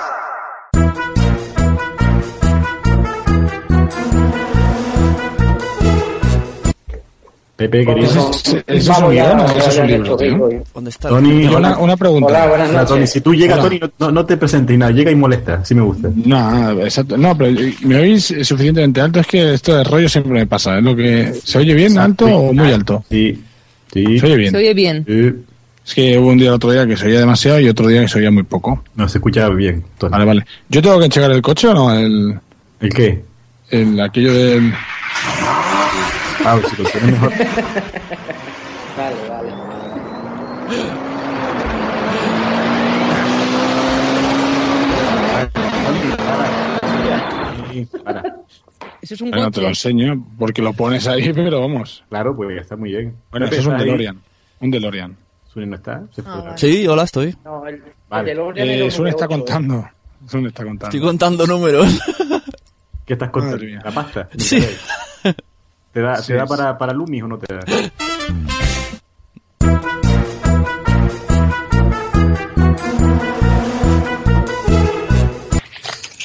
Pepe, querido. Eso es- eso es un guion o eso es un libro, tío. ¿Dónde está? Tony, Una, una pregunta. Hola, buenas noches. Tony, si tú llegas, Hola. Tony, no, no, te presentes y nada, llega y molesta, si me gusta. No, exacto. No, pero ¿me oís suficientemente alto? Es que esto de rollo siempre me pasa. Es lo que ¿Se oye bien alto o muy alto? Sí, sí. ¿Se oye bien? Se oye bien. Sí. Es que hubo un día el otro día que se oía demasiado y otro día que se oía muy poco. No, se escucha bien, Tony. Vale, vale. ¿Yo tengo que enchegar el coche o no? El, ¿El qué? el aquello del... Ah, si lo tienes mejor. Vale, vale. Para. Eso es un Bueno, te lo enseño porque lo pones ahí, pero vamos. Claro, pues ya está muy bien. Bueno, eso es un. DeLorean. Un DeLorean. ¿Sune no está? Se. Ah. Sí, hola, estoy. No, el, Vale. el Eh, es Sun está 98. contando. Sun está contando. Estoy contando números. ¿Qué estás contando? ¿La pasta? Sí. ¿Te da, Sí, ¿te da sí. para, para Loomis o no te da?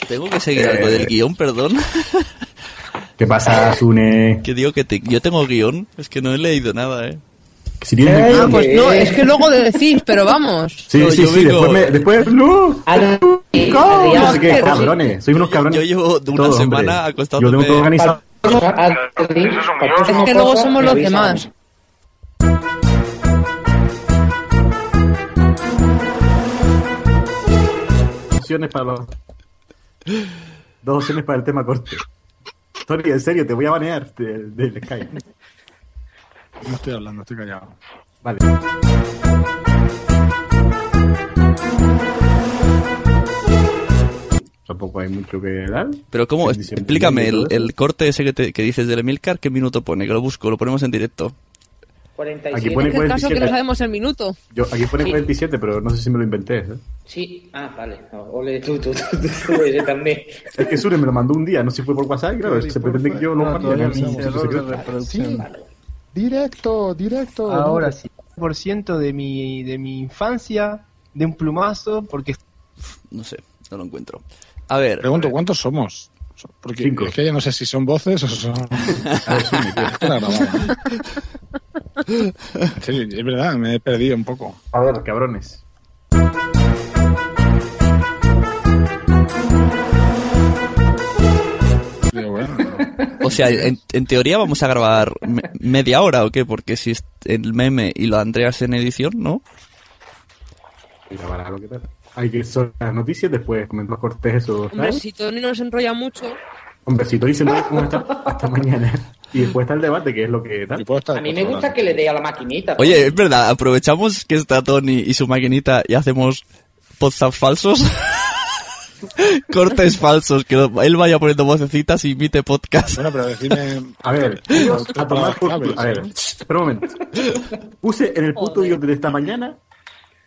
Tengo que seguir algo del guion, perdón. ¿Qué pasa, Sune? Que digo que te- yo tengo guion, es que no he leído nada, eh. Si tienes Eh, Ah, pues no, es que luego decís, pero vamos. Sí, No, sí, sí, vengo- después me... Después... ¡No! No, sé qué, cabrones. Sois unos cabrones. Yo llevo de una Todos, semana hombre. acostándome- Yo tengo que organizar... Adrián, Eso es que luego somos los demás. opciones para los... Dos opciones para el tema corte. Tony, en serio, te voy a banear del, del Skype. No estoy hablando, estoy callado. Vale. Tampoco hay mucho que dar. Pero ¿cómo? Explícame, el, corte ese que, te- que dices del Emilcar, ¿qué minuto pone? Que lo busco, lo ponemos en directo. 47. Aquí pone Es que el caso que no 47. sabemos el minuto. Yo, aquí pone Sí. 47, pero no sé si me lo inventé. ¿eh? Sí, ah, vale. No, ole, tú, tú, tú, tú, también. Es que Sure me lo mandó un día, no sé si fue por WhatsApp, claro, se pretende que yo No, cambie. todavía ¿no? Directo, directo. Ahora sí. Por ciento de mi, de mi infancia, de un plumazo, porque No sé, no lo encuentro. A ver, Pregunto, ¿cuántos somos? Porque Cinco. es que ya no sé si son voces o son... Es verdad, me he perdido un poco. A ver, cabrones. Sea, en, en teoría vamos a grabar me- media hora o qué, porque si es el meme y lo de Andreas en edición, ¿no? Lo que tal. Hay que son las noticias, después comentamos cortes eso. Hombre, si Tony nos enrolla mucho. Hombre, si Tony se como hasta, hasta mañana. Y después está el debate, que es lo que tal. A mí me gusta que le dé a la maquinita. Oye, es verdad, aprovechamos que está Tony y su maquinita y hacemos podcasts falsos. Cortes falsos, que lo- él vaya poniendo vocecitas y imite podcast. Bueno, pero decime... A ver, a tomar por culo. A ver, espera un momento. Puse en el puto guion de esta mañana,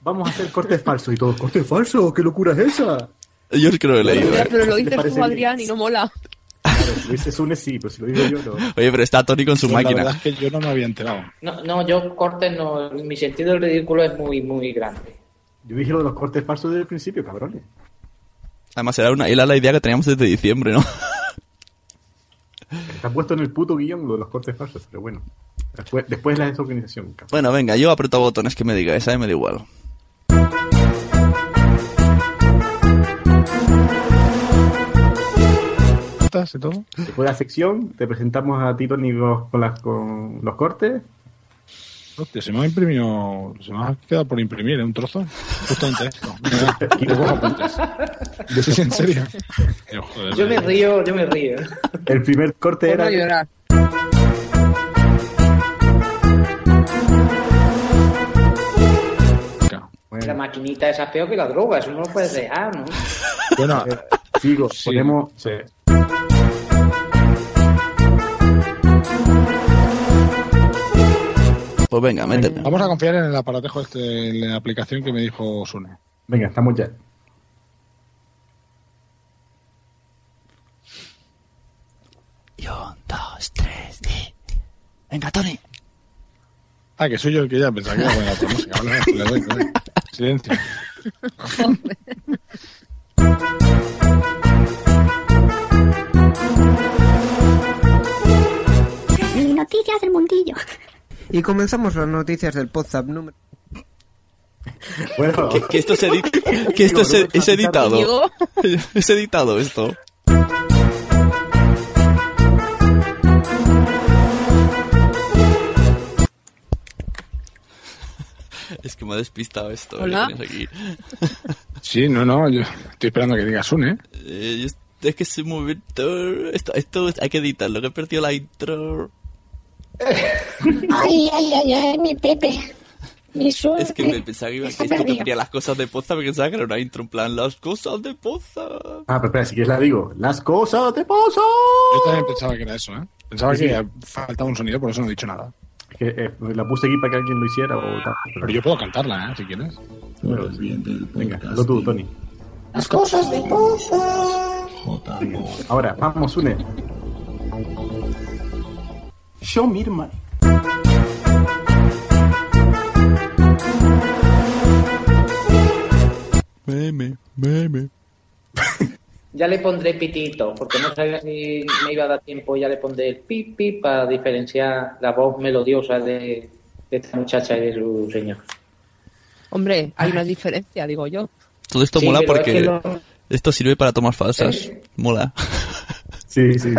vamos a hacer cortes falsos y todos, ¿cortes falsos? ¿Qué locura es esa? Yo es que lo he leído. Eh. pero lo ¿Te dices tú, bien? Adrián, y no mola. Claro, si lo dice Sune sí, pero si lo digo yo no. Oye, pero está Tony con su Pues La máquina. verdad es que yo no me había enterado. No, no, yo cortes no. Mi sentido del ridículo es muy, muy grande. Yo dije lo de los cortes falsos desde el principio, cabrones. Además, era, una, era la idea que teníamos desde diciembre, ¿no? Está puesto en el puto guion lo de los cortes falsos, pero bueno. Después, después la desorganización. cabrón. Bueno, venga, yo aprieto botones que me diga, esa me da igual. ¿Notas y todo? Después de la sección, te presentamos a ti, Tony, con, con las- con los cortes. Hostia, se me ha imprimido... Se me ha quedado por imprimir, ¿eh? Un trozo. Justamente esto. Apuntes. Sí, en serio. Joder, Yo me río, yo me río. El primer corte era... llorar. La maquinita esa es peor que la droga, eso no lo puedes dejar, ¿no? Bueno, eh, sigo, Sí. ponemos... sí. Pues venga, métete. vamos a confiar en el aparatejo este, en la aplicación que me dijo Sune. Venga, estamos ya. Y un, dos, tres, y... Venga, Tony. Ah, que soy yo el que ya pensaba que era buena otra música. Vale, le doy, le doy. Silencio. Noticias del mundillo. Y comenzamos las noticias del WhatsApp número. Bueno, Que, que esto, es, edi- que esto es, es editado. Es editado esto. Es que me ha despistado esto. Hola. aquí. Sí, no, no, yo estoy esperando que digas un, ¿eh? Eh, yo- es que ese momento. Esto, esto hay que editarlo, que he perdido la intro. Ay, ay, ay, ay, mi Pepe. Mi suerte. Es que me pensaba que, iba, que esto que ponía las cosas de poza, me pensaba que era una intro en plan, las cosas de poza. Ah, pero espera, si quieres la digo. Las cosas de pozo. Yo también pensaba que era eso, ¿eh? Pensaba Sí, sí. que faltaba un sonido, por eso no he dicho nada. Es que eh, la puse aquí para que alguien lo hiciera o tal. Pero yo puedo cantarla, ¿eh? Si quieres. Bueno, venga, lo tú, Tony. Las cosas de poza. Ahora, vamos, une. Show me the money. Meme, meme. Ya le pondré pitito, porque no sabía si me iba a dar tiempo. Ya le pondré el pip pip para diferenciar la voz melodiosa de, de esta muchacha y de su señor. Hombre, hay una diferencia, digo yo. Todo esto Sí, mola es porque que lo- esto sirve para tomar falsas. ¿Eh? Mola. Sí, sí.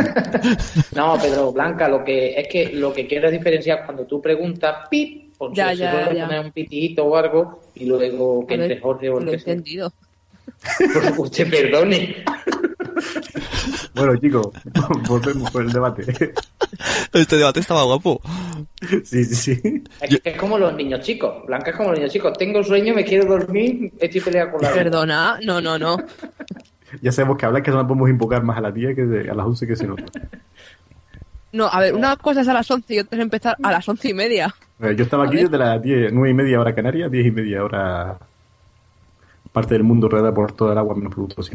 No, Pedro Blanca, lo que es que lo que quiero es diferenciar cuando tú preguntas pip, o Ya, ya, se puede ya. poner un pitito o algo y luego que A ver, entre Jorge o el lo que sea. entendido. Pues usted perdone. Bueno, chicos, volvemos con el debate. Este debate estaba guapo. Sí, sí, sí. Es, que es como los niños chicos. Blanca es como los niños chicos. Tengo sueño, me quiero dormir, estoy peleando con la. Perdona, no, no, no. Ya sabemos que hablar que no la podemos invocar más a la tía que de- a las 11 que se nota. No, a ver, una cosa es a las 11 y otra es empezar a las once y media. Eh, Yo estaba A aquí ver. desde las 10, 9 y media hora canaria, 10 y media hora parte del mundo rodeada por toda el agua menos productos.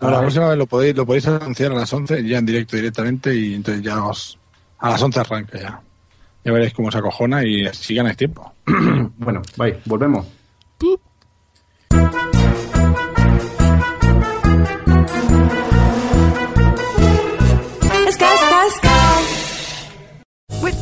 Ahora, la próxima vez lo podéis, lo podéis anunciar a las 11, ya en directo directamente, y entonces ya os. A las 11 arranca ya. Ya veréis cómo se acojona y si ganáis tiempo. bueno, bye, volvemos.